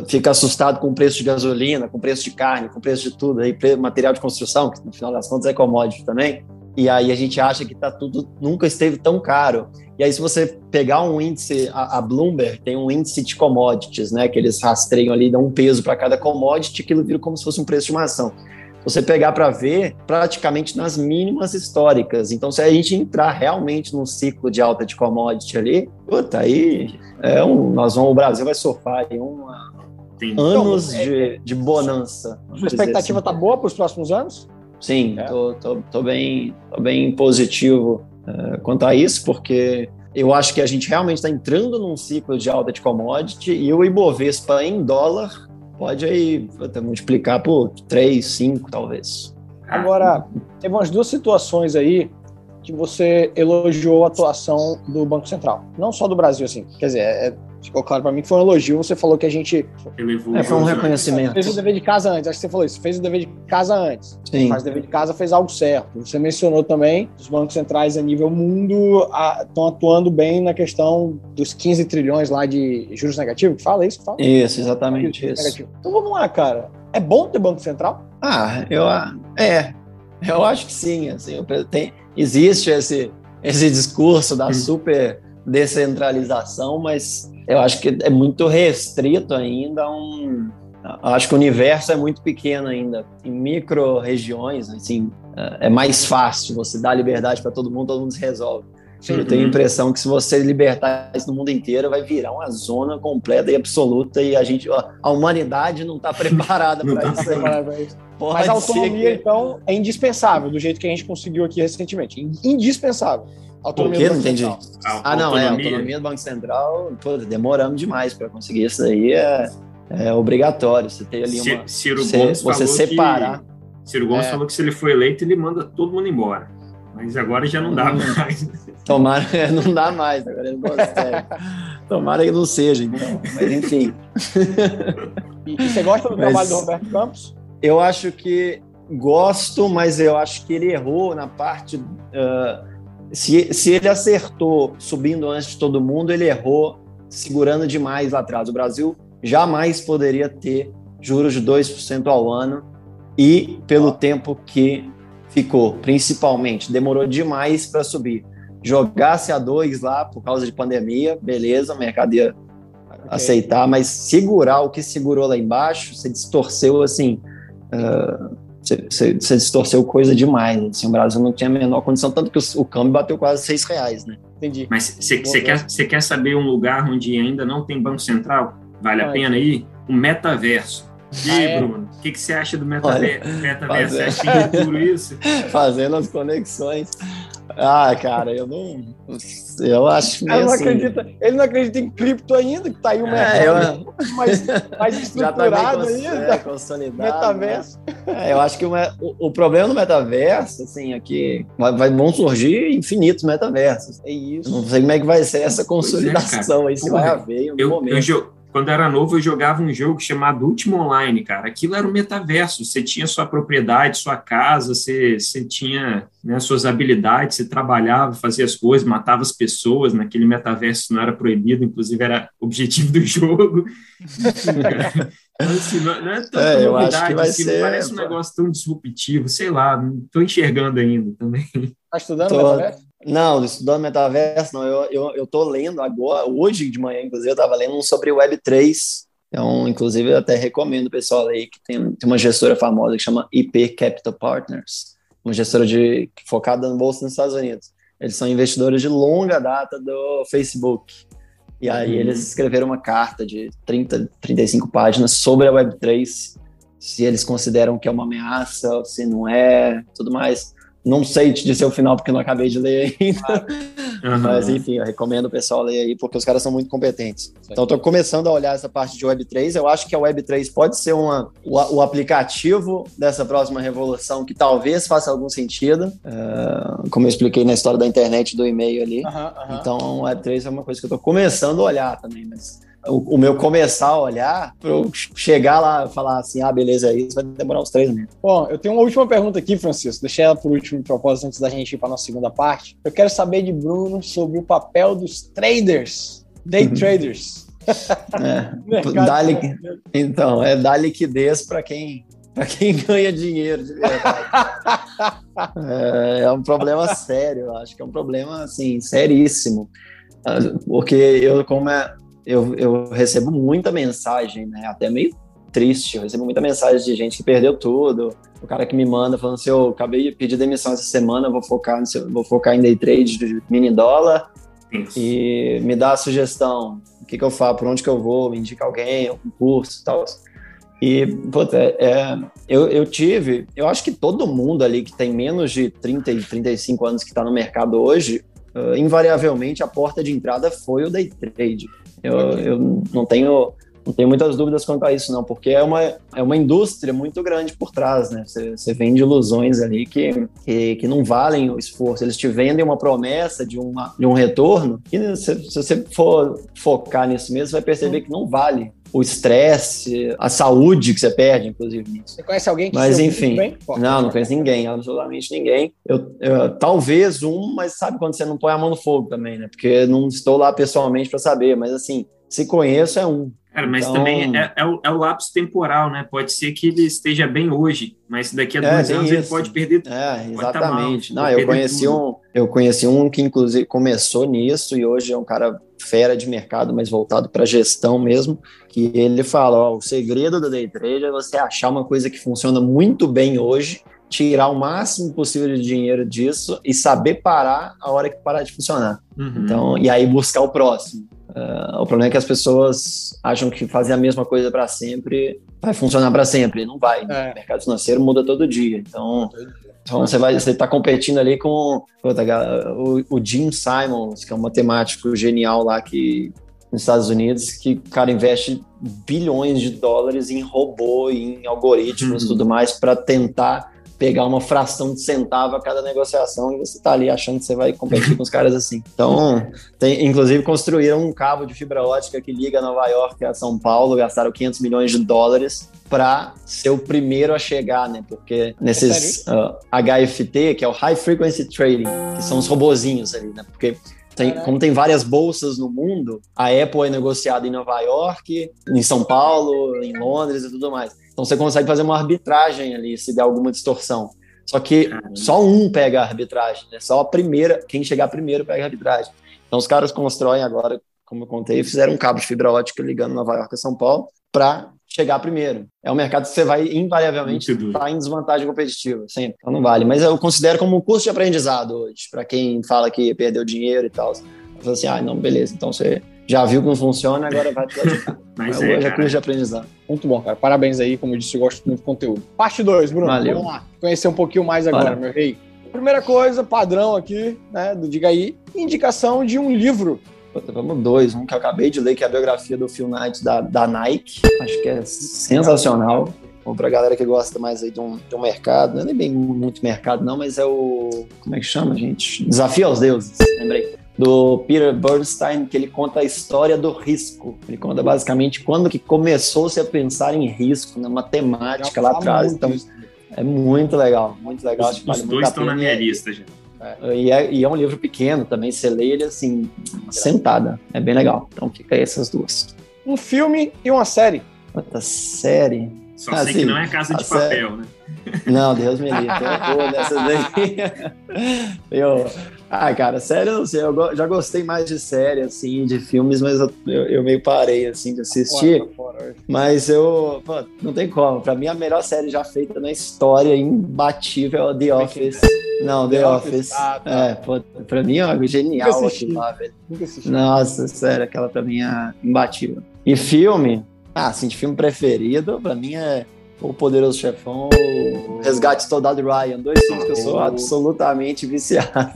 [SPEAKER 4] fica assustado com o preço de gasolina, com o preço de carne, com o preço de tudo, aí, material de construção, que no final das contas é commodity também. E aí a gente acha que tá tudo nunca esteve tão caro. E aí, se você pegar um índice, a, a Bloomberg tem um índice de commodities, né? Que eles rastreiam ali, dão um peso para cada commodity, aquilo vira como se fosse um preço de uma ação você pegar para ver praticamente nas mínimas históricas. Então, se a gente entrar realmente num ciclo de alta de commodity ali, puta, aí é um, nós vamos, o Brasil vai surfar em um,
[SPEAKER 3] Tem-
[SPEAKER 4] anos
[SPEAKER 2] Então, é-
[SPEAKER 4] de, de bonança.
[SPEAKER 2] A sua expectativa está boa para os próximos anos?
[SPEAKER 4] Sim,
[SPEAKER 2] É.
[SPEAKER 4] tô, tô, tô bem, tô bem positivo eh, quanto a isso, porque eu acho que a gente realmente está entrando num ciclo de alta de commodity e o Ibovespa em dólar pode aí puta, multiplicar por 3, 5 talvez.
[SPEAKER 2] Agora, teve umas duas situações aí que você elogiou a atuação do Banco Central. Não só do Brasil, assim. Quer dizer, é- ficou claro para mim que foi um elogio. Você falou que a gente
[SPEAKER 3] elevou
[SPEAKER 4] É, foi um reconhecimento.
[SPEAKER 2] fez o dever de casa antes. Acho que você falou isso. Fez o dever de casa antes.
[SPEAKER 4] Sim.
[SPEAKER 2] Faz o dever de casa, fez algo certo. Você mencionou também os bancos centrais a nível mundo estão atuando bem na questão dos 15 trilhões lá de juros negativos. Fala isso? Fala.
[SPEAKER 4] Isso, exatamente isso.
[SPEAKER 2] negativos. Então vamos lá, cara. É bom ter Banco Central?
[SPEAKER 4] Ah, eu a- é, eu acho que sim. Assim, tem, existe esse esse discurso da
[SPEAKER 3] Hum.
[SPEAKER 4] super descentralização, mas eu acho que é muito restrito ainda. Um, acho que o universo é muito pequeno ainda. Em micro regiões, assim, é mais fácil. Você dá liberdade para todo mundo, todo mundo se resolve. Eu tenho a
[SPEAKER 3] Uhum.
[SPEAKER 4] impressão que se você libertar isso no mundo inteiro, vai virar uma zona completa e absoluta e a gente, a humanidade não está preparada *laughs*
[SPEAKER 3] Não
[SPEAKER 4] para
[SPEAKER 3] tá
[SPEAKER 4] isso aí.
[SPEAKER 2] Mas
[SPEAKER 4] Pode
[SPEAKER 2] a autonomia,
[SPEAKER 4] que-
[SPEAKER 2] então, é indispensável, do jeito que a gente conseguiu aqui recentemente. Indispensável. Autonomia
[SPEAKER 4] Por quê?
[SPEAKER 2] do
[SPEAKER 4] Não
[SPEAKER 2] Banco
[SPEAKER 4] entendi. Ah, não, é, a
[SPEAKER 3] autonomia.
[SPEAKER 4] autonomia do Banco Central, pô, demoramos demais para conseguir isso aí, é, é obrigatório. Você tem ali uma.
[SPEAKER 3] Ciro
[SPEAKER 4] você-
[SPEAKER 3] Gomes
[SPEAKER 4] você
[SPEAKER 3] falou
[SPEAKER 4] separar.
[SPEAKER 3] que Ciro Gomes
[SPEAKER 2] É.
[SPEAKER 3] falou que se ele for eleito ele manda todo mundo embora. Mas agora já não dá
[SPEAKER 4] Hum.
[SPEAKER 3] mais.
[SPEAKER 4] Tomara, *laughs* não dá mais, agora ele não consegue. Tomara que não seja, então. Mas enfim. *laughs*
[SPEAKER 2] E, e você gosta do
[SPEAKER 4] Mas-
[SPEAKER 2] trabalho do Roberto Campos?
[SPEAKER 4] Eu acho que gosto, mas eu acho que ele errou na parte. ah, se, se ele acertou subindo antes de todo mundo, ele errou segurando demais lá atrás. O Brasil jamais poderia ter juros de 2% ao ano e pelo tempo que ficou, principalmente. Demorou demais para subir. Jogasse a dois lá por causa de pandemia, beleza, o mercado ia aceitar, mas segurar o que segurou lá embaixo, você distorceu assim. ah, você, distorceu coisa demais. Assim, o Brasil não tinha a menor condição, tanto que o, o câmbio bateu quase seis reais, né?
[SPEAKER 2] Entendi.
[SPEAKER 3] Mas você quer, quer saber um lugar onde ainda não tem Banco Central? Vale a pena ir? O metaverso. E aí,
[SPEAKER 2] Ah, é?
[SPEAKER 3] Bruno, o que, você acha do
[SPEAKER 4] Olha,
[SPEAKER 3] metaverso? Você acha que futuro isso? *laughs*
[SPEAKER 4] Fazendo as conexões. Ah, cara, eu não. Eu acho
[SPEAKER 2] Ele não,
[SPEAKER 4] assim,
[SPEAKER 2] acredita, ele não acredita em cripto ainda, que tá aí o
[SPEAKER 4] É,
[SPEAKER 2] mercado mais, mais *laughs*
[SPEAKER 4] já tá
[SPEAKER 2] estruturado aí,
[SPEAKER 4] é,
[SPEAKER 2] tá?
[SPEAKER 4] consolidado.
[SPEAKER 2] metaverso.
[SPEAKER 4] né? É, eu acho que o, o, problema do metaverso, assim, aqui vai, vai- vão surgir infinitos metaversos.
[SPEAKER 2] É isso.
[SPEAKER 4] Não sei como é que vai ser essa
[SPEAKER 3] é,
[SPEAKER 4] consolidação aí, se
[SPEAKER 3] Porra,
[SPEAKER 4] vai haver em algum
[SPEAKER 3] Eu,
[SPEAKER 4] momento.
[SPEAKER 3] eu quando era novo, eu jogava um jogo chamado Último Online, cara. Aquilo era o metaverso. Você tinha sua propriedade, sua casa, você, você tinha né, suas habilidades, você trabalhava, fazia as coisas, matava as pessoas. Naquele metaverso não era proibido, inclusive era objetivo do *laughs* jogo. Então, assim, não, não é tanta
[SPEAKER 4] É, eu acho
[SPEAKER 3] novidade,
[SPEAKER 4] que vai
[SPEAKER 3] assim, não
[SPEAKER 4] ser-
[SPEAKER 3] parece um negócio tão disruptivo, sei lá, não estou enxergando ainda também.
[SPEAKER 2] Tá estudando
[SPEAKER 4] Tô-
[SPEAKER 2] metaverso?
[SPEAKER 4] Não, estudando metaverso, não. Eu, eu, eu tô lendo agora, hoje de manhã, inclusive, eu tava lendo um sobre Web3. Então, inclusive, eu até recomendo o pessoal aí que tem, tem uma gestora famosa que chama IP Capital Partners, uma gestora de, focada no bolsa nos Estados Unidos. Eles são investidores de longa data do Facebook. E aí
[SPEAKER 3] Uhum.
[SPEAKER 4] eles escreveram uma carta de 30, 35 páginas sobre a Web3, se eles consideram que é uma ameaça, se não é, tudo mais. Não sei te dizer o final porque não acabei de ler ainda. Mas enfim, eu recomendo o pessoal ler aí, porque os caras são muito competentes. Então, estou começando a olhar essa parte de Web3. Eu acho que a Web3 pode ser uma, o, o aplicativo dessa próxima revolução que talvez faça algum sentido. É, como eu expliquei na história da internet do e-mail ali.
[SPEAKER 2] Aham, aham.
[SPEAKER 4] Então, o Web3 é uma coisa que eu estou começando a olhar também, mas o, o meu começar a olhar, para eu chegar lá e falar assim, ah, beleza, é isso, vai demorar uns três meses.
[SPEAKER 2] Bom, eu tenho uma última pergunta aqui, Francisco. Deixei ela por último de propósito antes da gente ir para nossa segunda parte. Eu quero saber de Bruno sobre o papel dos traders, day *laughs* traders.
[SPEAKER 4] É, *laughs* dá-lhe-
[SPEAKER 2] financeiro.
[SPEAKER 4] então, é dar liquidez para quem, para quem *laughs* ganha dinheiro de verdade. é, é um problema sério, eu acho que é um problema assim seríssimo, Ah, porque eu como é, eu, eu recebo muita mensagem, né, até meio triste, eu recebo muita mensagem de gente que perdeu tudo, o cara que me manda falando assim, eu acabei de pedir demissão essa semana, vou focar, no seu- vou focar em day trade de mini dólar, e me dá a sugestão, o que, que eu faço, por onde que eu vou, me indica alguém, algum curso e tal. E, puta, é, é, eu, eu tive, eu acho que todo mundo ali que tem menos de 30 e 35 anos que está no mercado hoje, uh, invariavelmente a porta de entrada foi o day trade. Eu, eu não tenho não tenho muitas dúvidas quanto a isso, não, porque é uma, é uma indústria muito grande por trás, né? Você, você vende ilusões ali que, que, que não valem o esforço. Eles te vendem uma promessa de, uma, de um retorno que, se, se você for focar nisso mesmo, você vai perceber que não vale o estresse, a saúde que você perde, inclusive, nisso.
[SPEAKER 2] Você conhece alguém que
[SPEAKER 4] Mas enfim,
[SPEAKER 2] bem? Pô,
[SPEAKER 4] não, não conheço ninguém, absolutamente ninguém. Eu, eu- talvez um, mas sabe quando você não põe a mão no fogo também, né? Porque não estou lá pessoalmente para saber, mas assim, se conheço é um.
[SPEAKER 3] Cara, mas
[SPEAKER 4] Então-
[SPEAKER 3] também é, é o, é o lapso temporal, né? Pode ser que ele esteja bem hoje, mas daqui a
[SPEAKER 4] É,
[SPEAKER 3] dois
[SPEAKER 4] tem
[SPEAKER 3] anos ele
[SPEAKER 4] isso.
[SPEAKER 3] pode perder tudo.
[SPEAKER 4] É,
[SPEAKER 3] Pode
[SPEAKER 4] exatamente.
[SPEAKER 3] tá mal,
[SPEAKER 4] não, eu conheci
[SPEAKER 3] tudo.
[SPEAKER 4] um, eu conheci um que inclusive começou nisso e hoje é um cara fera de mercado, mas voltado para gestão mesmo, que ele fala, ó, o segredo do day trade é você achar uma coisa que funciona muito bem hoje, tirar o máximo possível de dinheiro disso e saber parar a hora que parar de funcionar.
[SPEAKER 3] Uhum.
[SPEAKER 4] Então, e aí buscar o próximo. Ah, o problema é que as pessoas acham que fazer a mesma coisa para sempre vai funcionar para sempre. Não vai. né?
[SPEAKER 2] É.
[SPEAKER 4] O mercado financeiro muda todo dia. Então, então você vai, você está competindo ali com o, o Jim Simons, que é um matemático genial lá que nos Estados Unidos, que o cara investe bilhões de dólares em robô, em algoritmos e
[SPEAKER 3] Uhum.
[SPEAKER 4] tudo mais para tentar pegar uma fração de centavo a cada negociação e você tá ali achando que você vai competir *laughs* com os caras assim. Então, tem, inclusive construíram um cabo de fibra ótica que liga Nova York a São Paulo, gastaram 500 milhões de dólares para ser o primeiro a chegar, né? Porque nesses ah, HFT, que é o High Frequency Trading, que são os robozinhos ali, né? Porque tem- como tem várias bolsas no mundo, a Apple é negociada em Nova York, em São Paulo, em Londres e tudo mais. Então você consegue fazer uma arbitragem ali se der alguma distorção. Só que só um pega a arbitragem, né? Só a primeira, quem chegar primeiro pega a arbitragem. Então os caras constroem agora, como eu contei, fizeram um cabo de fibra ótica ligando Nova York a São Paulo para chegar primeiro. É um mercado que você vai invariavelmente estar em desvantagem competitiva, sempre. Então não vale. Mas eu considero como um custo de aprendizado hoje, para quem fala que perdeu dinheiro e tal. Assim, ah, não, beleza, então você já viu não funciona, agora vai praticar. *laughs*
[SPEAKER 3] Mas
[SPEAKER 4] hoje
[SPEAKER 3] é,
[SPEAKER 4] é
[SPEAKER 3] cara.
[SPEAKER 4] custo de aprendizado.
[SPEAKER 2] Muito bom, cara. Parabéns aí, como eu disse, eu gosto muito do conteúdo. Parte 2, Bruno.
[SPEAKER 4] Valeu.
[SPEAKER 2] Vamos lá. Conhecer um pouquinho mais agora,
[SPEAKER 4] Bora.
[SPEAKER 2] meu rei. Primeira coisa, padrão aqui, né, do Diga aí, indicação de um livro.
[SPEAKER 4] Puta, vamos dois. Um que eu acabei de ler, que é a biografia do Phil Knight da, da Nike. Acho que é sensacional. Bom, pra galera que gosta mais aí de um, de um mercado, não é nem bem muito mercado, não, mas é o. Como é que chama, gente? Desafio aos Deuses, lembrei. Do Peter Bernstein, que ele conta a história do risco. Ele conta basicamente quando que começou-se a pensar em risco, na matemática lá
[SPEAKER 2] fala
[SPEAKER 4] atrás. Então,
[SPEAKER 2] disso.
[SPEAKER 4] é muito legal, muito legal.
[SPEAKER 3] Os,
[SPEAKER 4] vale
[SPEAKER 3] os dois estão na minha
[SPEAKER 4] E-
[SPEAKER 3] lista já.
[SPEAKER 4] e é, e é um livro pequeno também, você lê ele assim, sentada. É bem legal. Então fica aí essas duas.
[SPEAKER 2] Um filme e uma série.
[SPEAKER 4] Outra série.
[SPEAKER 3] Só
[SPEAKER 4] Ah,
[SPEAKER 3] sei
[SPEAKER 4] sim.
[SPEAKER 3] que não é Casa
[SPEAKER 4] A
[SPEAKER 3] de
[SPEAKER 4] série-
[SPEAKER 3] Papel, né?
[SPEAKER 4] Não, Deus me livre. Eu. *laughs* Eu... Ah, cara, sério, eu não sei. Eu já gostei mais de série, assim, de filmes, mas eu, eu, meio parei, assim, de assistir.
[SPEAKER 2] Fora, fora, hoje.
[SPEAKER 4] Mas eu... Pô, não tem como. Pra mim, a melhor série já feita na história, imbatível, é The Office. Não, The,
[SPEAKER 2] The
[SPEAKER 4] Office.
[SPEAKER 2] Office. Ah, tá.
[SPEAKER 4] É, pô, pra mim é algo genial aquilo lá, velho. Nossa, sério, aquela pra mim é imbatível. E filme? Ah, assim, de filme preferido, pra mim é O Poderoso Chefão, O Resgate do Soldado Ryan. Dois filmes que eu sou
[SPEAKER 2] Oh.
[SPEAKER 4] absolutamente viciado.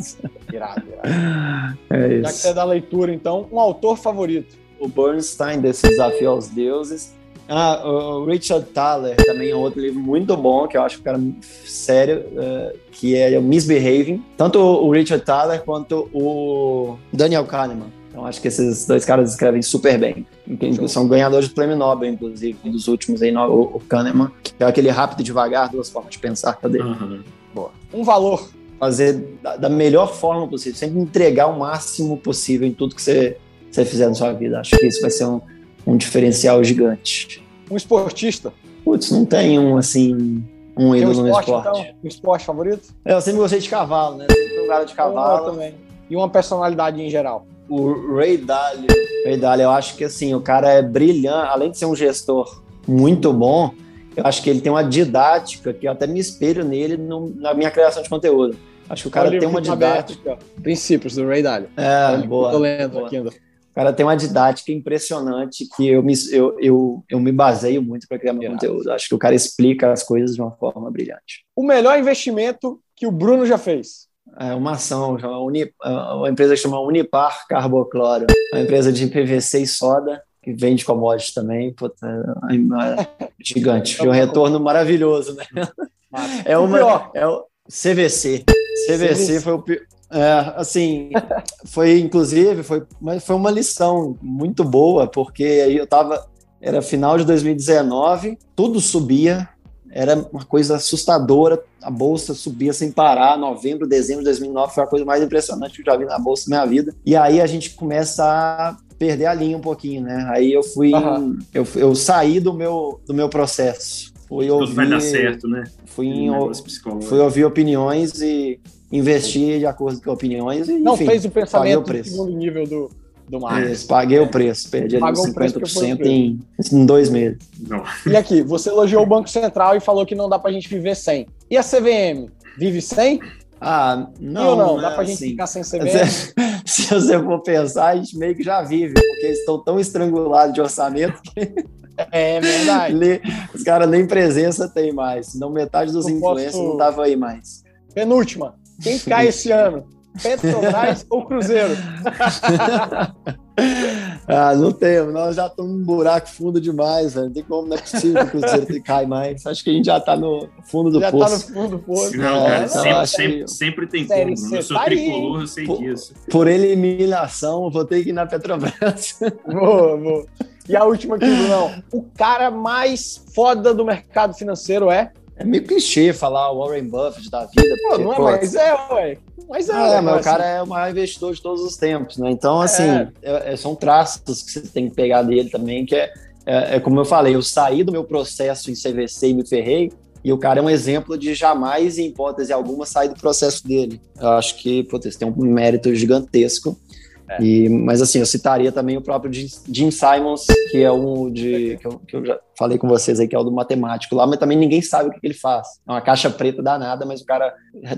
[SPEAKER 2] Irado, irado. *laughs*
[SPEAKER 4] É
[SPEAKER 2] Já que você é
[SPEAKER 4] isso.
[SPEAKER 2] da leitura, então, um autor favorito.
[SPEAKER 4] O Bernstein, desse Desafio aos Deuses. Ah, o Richard Thaler também é outro livro muito bom, que eu acho que cara sério, eh, que é o Misbehaving. Tanto o Richard Thaler quanto o Daniel Kahneman. Então acho que esses dois caras escrevem super bem. Que São ganhadores do prêmio Nobel, inclusive, um dos últimos aí, o, Kahneman, que é aquele rápido e devagar, duas formas de pensar dele.
[SPEAKER 3] Aham.
[SPEAKER 2] Um valor.
[SPEAKER 4] Fazer da, da melhor forma possível, sempre entregar o máximo possível em tudo que você, você fizer na sua vida. Acho que isso vai ser um, um diferencial gigante.
[SPEAKER 2] Um esportista.
[SPEAKER 4] Putz, não tem um assim, um
[SPEAKER 2] Tem um
[SPEAKER 4] ídolo no
[SPEAKER 2] esporte,
[SPEAKER 4] esporte.
[SPEAKER 2] então? Um esporte favorito?
[SPEAKER 4] É, Eu sempre gostei de cavalo, né? Sempre um cara de
[SPEAKER 2] Eu
[SPEAKER 4] cavalo.
[SPEAKER 2] também. E uma personalidade em geral.
[SPEAKER 4] O Ray Dalio. Ray Dalio, eu acho que assim, o cara é brilhante, além de ser um gestor muito bom, eu acho que ele tem uma didática que eu até me espelho nele no- na minha criação de conteúdo. Acho que o cara tem uma
[SPEAKER 2] aberto
[SPEAKER 4] didática.
[SPEAKER 2] ó. Princípios, do Ray Dalio.
[SPEAKER 4] É,
[SPEAKER 2] Olha,
[SPEAKER 4] boa.
[SPEAKER 2] tô lendo
[SPEAKER 4] boa.
[SPEAKER 2] aqui ainda.
[SPEAKER 4] O cara tem uma didática impressionante que eu me, eu, eu, eu me baseio muito para criar meu conteúdo. Acho que o cara explica as coisas de uma forma brilhante.
[SPEAKER 2] O melhor investimento que o Bruno já fez.
[SPEAKER 4] É uma ação, chama Uni- uma empresa que chama Unipar Carbocloro, uma empresa de PVC e soda, que vende commodities também, puta, é, é gigante, de *laughs* um retorno maravilhoso, né? É uma, é o CVC. CVC foi o é, assim, *laughs* foi inclusive foi, mas foi uma lição muito boa, porque aí eu tava era final de 2019, tudo subia, era uma coisa assustadora, a bolsa subia sem parar, novembro, dezembro de 2009 foi a coisa mais impressionante que eu já vi na bolsa na minha vida. E aí a gente começa a perder a linha um pouquinho, né? Aí eu fui,
[SPEAKER 2] Aham.
[SPEAKER 4] eu, eu saí do meu do meu processo. Fui
[SPEAKER 3] Tudo vai dar
[SPEAKER 4] ouvir-
[SPEAKER 3] certo, né?
[SPEAKER 4] Fui, em, fui ouvir opiniões e investir de acordo com opiniões. E,
[SPEAKER 2] Não
[SPEAKER 4] enfim,
[SPEAKER 2] fez o pensamento
[SPEAKER 4] o
[SPEAKER 2] do
[SPEAKER 4] preço.
[SPEAKER 2] segundo nível do, do Marcos.
[SPEAKER 4] Isso, paguei o preço, perdi ali uns
[SPEAKER 2] Pagou o preço que foi o
[SPEAKER 4] 50% em, em dois meses.
[SPEAKER 3] Não.
[SPEAKER 2] E aqui, você elogiou o Banco Central e falou que não dá pra gente viver sem. E a CVM? Vive sem?
[SPEAKER 4] Ah, não,
[SPEAKER 2] ou não?
[SPEAKER 4] né,
[SPEAKER 2] Dá pra gente
[SPEAKER 4] assim,
[SPEAKER 2] ficar sem CVM? *laughs*
[SPEAKER 4] Se você for pensar, a gente meio que já vive, porque eles estão tão estrangulados de orçamento
[SPEAKER 2] É verdade. *laughs*
[SPEAKER 4] que os caras nem presença tem mais. Senão metade dos influencers
[SPEAKER 2] posso-
[SPEAKER 4] não tava aí mais.
[SPEAKER 2] Penúltima. Quem cai esse ano? Petrobras ou Cruzeiro? *laughs*
[SPEAKER 4] Ah, não temos, nós já estamos num buraco fundo demais, velho. Não tem como, não é possível que o Cruzeiro *laughs* cai mais. Acho que a gente já tá no fundo do
[SPEAKER 2] Já tá no
[SPEAKER 4] poço.
[SPEAKER 2] fundo do poço.
[SPEAKER 3] Não,
[SPEAKER 4] É,
[SPEAKER 3] cara,
[SPEAKER 4] então
[SPEAKER 3] sempre, sempre,
[SPEAKER 4] que-
[SPEAKER 3] sempre tem
[SPEAKER 2] Série
[SPEAKER 3] como. Eu sou
[SPEAKER 2] tá aí,
[SPEAKER 3] tricolor, eu sei disso.
[SPEAKER 4] Por eliminação, eu vou ter que ir na Petrobras. *laughs*
[SPEAKER 2] Boa, boa. E a última aqui, Brunão. O cara mais foda do mercado financeiro é?
[SPEAKER 4] É meio clichê falar o Warren Buffett da vida.
[SPEAKER 2] Pô,
[SPEAKER 4] porque,
[SPEAKER 2] não é,
[SPEAKER 4] pô,
[SPEAKER 2] mas é, ué. Mas é,
[SPEAKER 4] Ah,
[SPEAKER 2] ué,
[SPEAKER 4] é, mas
[SPEAKER 2] assim,
[SPEAKER 4] o cara é o maior investidor de todos os tempos, né? Então, assim,
[SPEAKER 2] É.
[SPEAKER 4] é- é- são traços que você tem que pegar dele também, que é, é, é como eu falei, eu saí do meu processo em CVC e me ferrei, e o cara é um exemplo de jamais, em hipótese alguma, sair do processo dele. Eu acho que, putz, tem um mérito gigantesco. É. E, mas assim, eu citaria também o próprio Jim Simons, que é um de que eu, que eu, já falei com vocês aí, que é o do matemático lá, mas também ninguém sabe o que, que ele faz. É uma caixa preta danada, mas o cara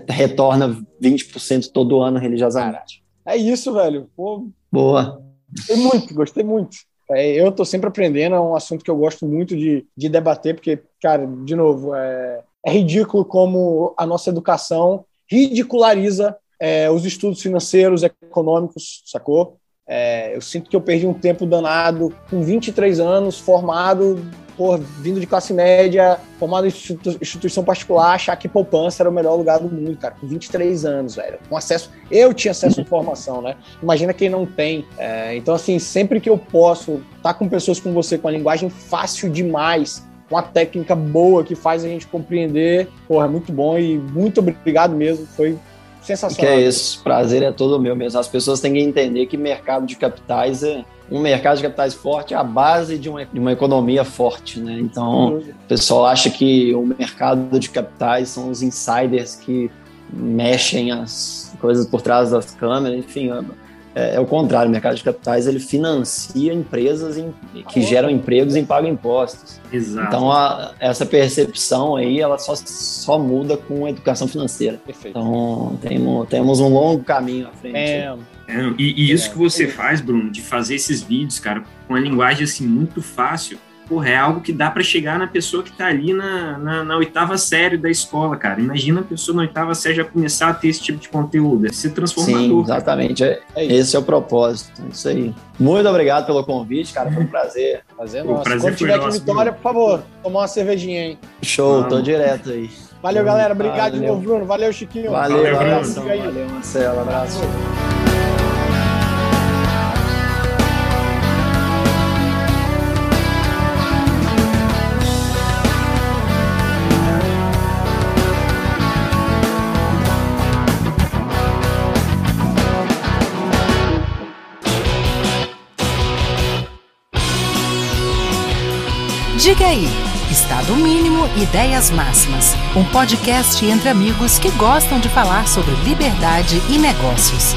[SPEAKER 4] retorna 20% todo ano religiosamente.
[SPEAKER 2] É isso, velho. Pô,
[SPEAKER 4] Boa.
[SPEAKER 2] Gostei muito, gostei muito. É, eu tô sempre aprendendo, é um assunto que eu gosto muito de, de debater, porque, cara, de novo, é, é ridículo como a nossa educação ridiculariza é, os estudos financeiros, econômicos, sacou? É, eu sinto que eu perdi um tempo danado, com 23 anos, formado, por, vindo de classe média, formado em institu instituição particular, achar que poupança era o melhor lugar do mundo, cara, com 23 anos, velho. Com acesso, eu tinha acesso à informação, né? Imagina quem não tem. É, então, assim, sempre que eu posso estar tá com pessoas como você, com a linguagem fácil demais, uma técnica boa que faz a gente compreender. Porra, é muito bom e muito obrigado mesmo. Foi sensacional.
[SPEAKER 4] Que é isso, prazer é todo meu mesmo. As pessoas têm que entender que mercado de capitais é um mercado de capitais forte é a base de uma, de uma economia forte, né? Então, o pessoal acha que o mercado de capitais são os insiders que mexem as coisas por trás das câmeras, enfim, é, é, o contrário, o mercado de capitais ele financia empresas em, que geram empregos e pagam impostos.
[SPEAKER 3] Exato.
[SPEAKER 4] Então a, essa percepção aí ela só, só muda com a educação financeira.
[SPEAKER 2] Perfeito.
[SPEAKER 4] Então temos, temos um longo caminho à frente.
[SPEAKER 3] É. É, e, e, isso é. que você faz, Bruno, de fazer esses vídeos, cara, com uma linguagem assim muito fácil, porra, é algo que dá para chegar na pessoa que está ali na, na, na, oitava série da escola, cara. Imagina a pessoa na oitava série já começar a ter esse tipo de conteúdo, é ser transformador.
[SPEAKER 4] Sim, exatamente. É, é esse é o propósito, é isso aí. Muito obrigado pelo convite, cara. Foi um prazer.
[SPEAKER 2] Prazer nosso. Prazer Quando tiver aqui em Vitória, por favor, tomar uma cervejinha, hein?
[SPEAKER 4] Show, tô direto aí.
[SPEAKER 2] Valeu, galera. Obrigado Valeu. de novo, Bruno. Valeu, Chiquinho.
[SPEAKER 4] Valeu, Valeu, abraço. Valeu, Marcelo. Abraço.
[SPEAKER 1] Diga aí, Estado Mínimo Ideias Máximas, um podcast entre amigos que gostam de falar sobre liberdade e negócios.